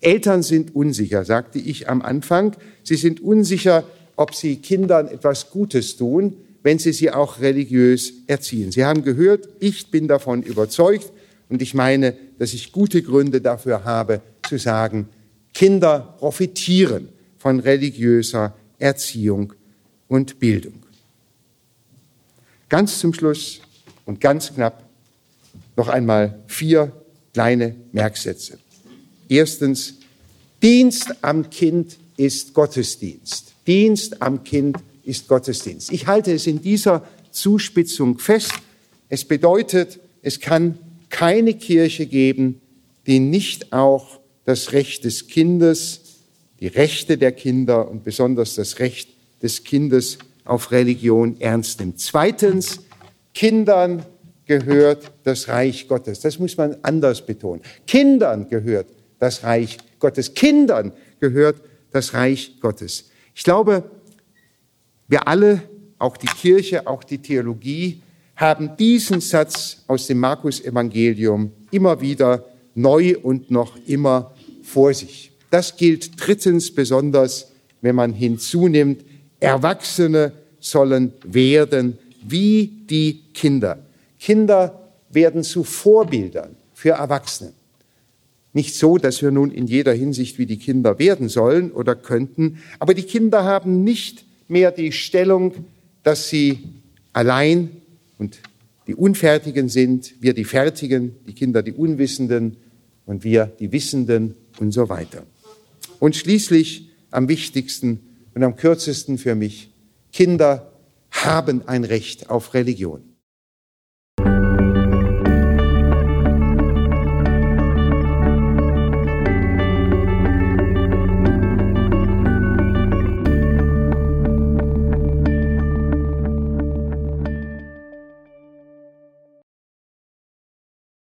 Eltern sind unsicher, sagte ich am Anfang. Sie sind unsicher, ob sie Kindern etwas Gutes tun, wenn sie sie auch religiös erziehen. Sie haben gehört, ich bin davon überzeugt und ich meine, dass ich gute Gründe dafür habe, zu sagen, Kinder profitieren von religiöser Erziehung und Bildung. Ganz zum Schluss und ganz knapp noch einmal vier kleine Merksätze. Erstens, Dienst am Kind ist Gottesdienst. Dienst am Kind ist Gottesdienst. Ich halte es in dieser Zuspitzung fest. Es bedeutet, es kann keine Kirche geben, die nicht auch das Recht des Kindes, die Rechte der Kinder und besonders das Recht des Kindes auf Religion ernst nimmt. Zweitens, Kindern gehört das Reich Gottes. Das muss man anders betonen. Kindern gehört das Reich Gottes. Kindern gehört das Reich Gottes. Ich glaube, wir alle, auch die Kirche, auch die Theologie, haben diesen Satz aus dem Markus-Evangelium immer wieder neu und noch immer vor sich. Das gilt drittens besonders, wenn man hinzunimmt, Erwachsene sollen werden wie die Kinder. Kinder werden zu Vorbildern für Erwachsene. Nicht so, dass wir nun in jeder Hinsicht wie die Kinder werden sollen oder könnten, aber die Kinder haben nicht mehr die Stellung, dass sie allein und die Unfertigen sind, wir die Fertigen, die Kinder die Unwissenden und wir die Wissenden und so weiter. Und schließlich am wichtigsten und am kürzesten für mich, Kinder haben ein Recht auf Religion.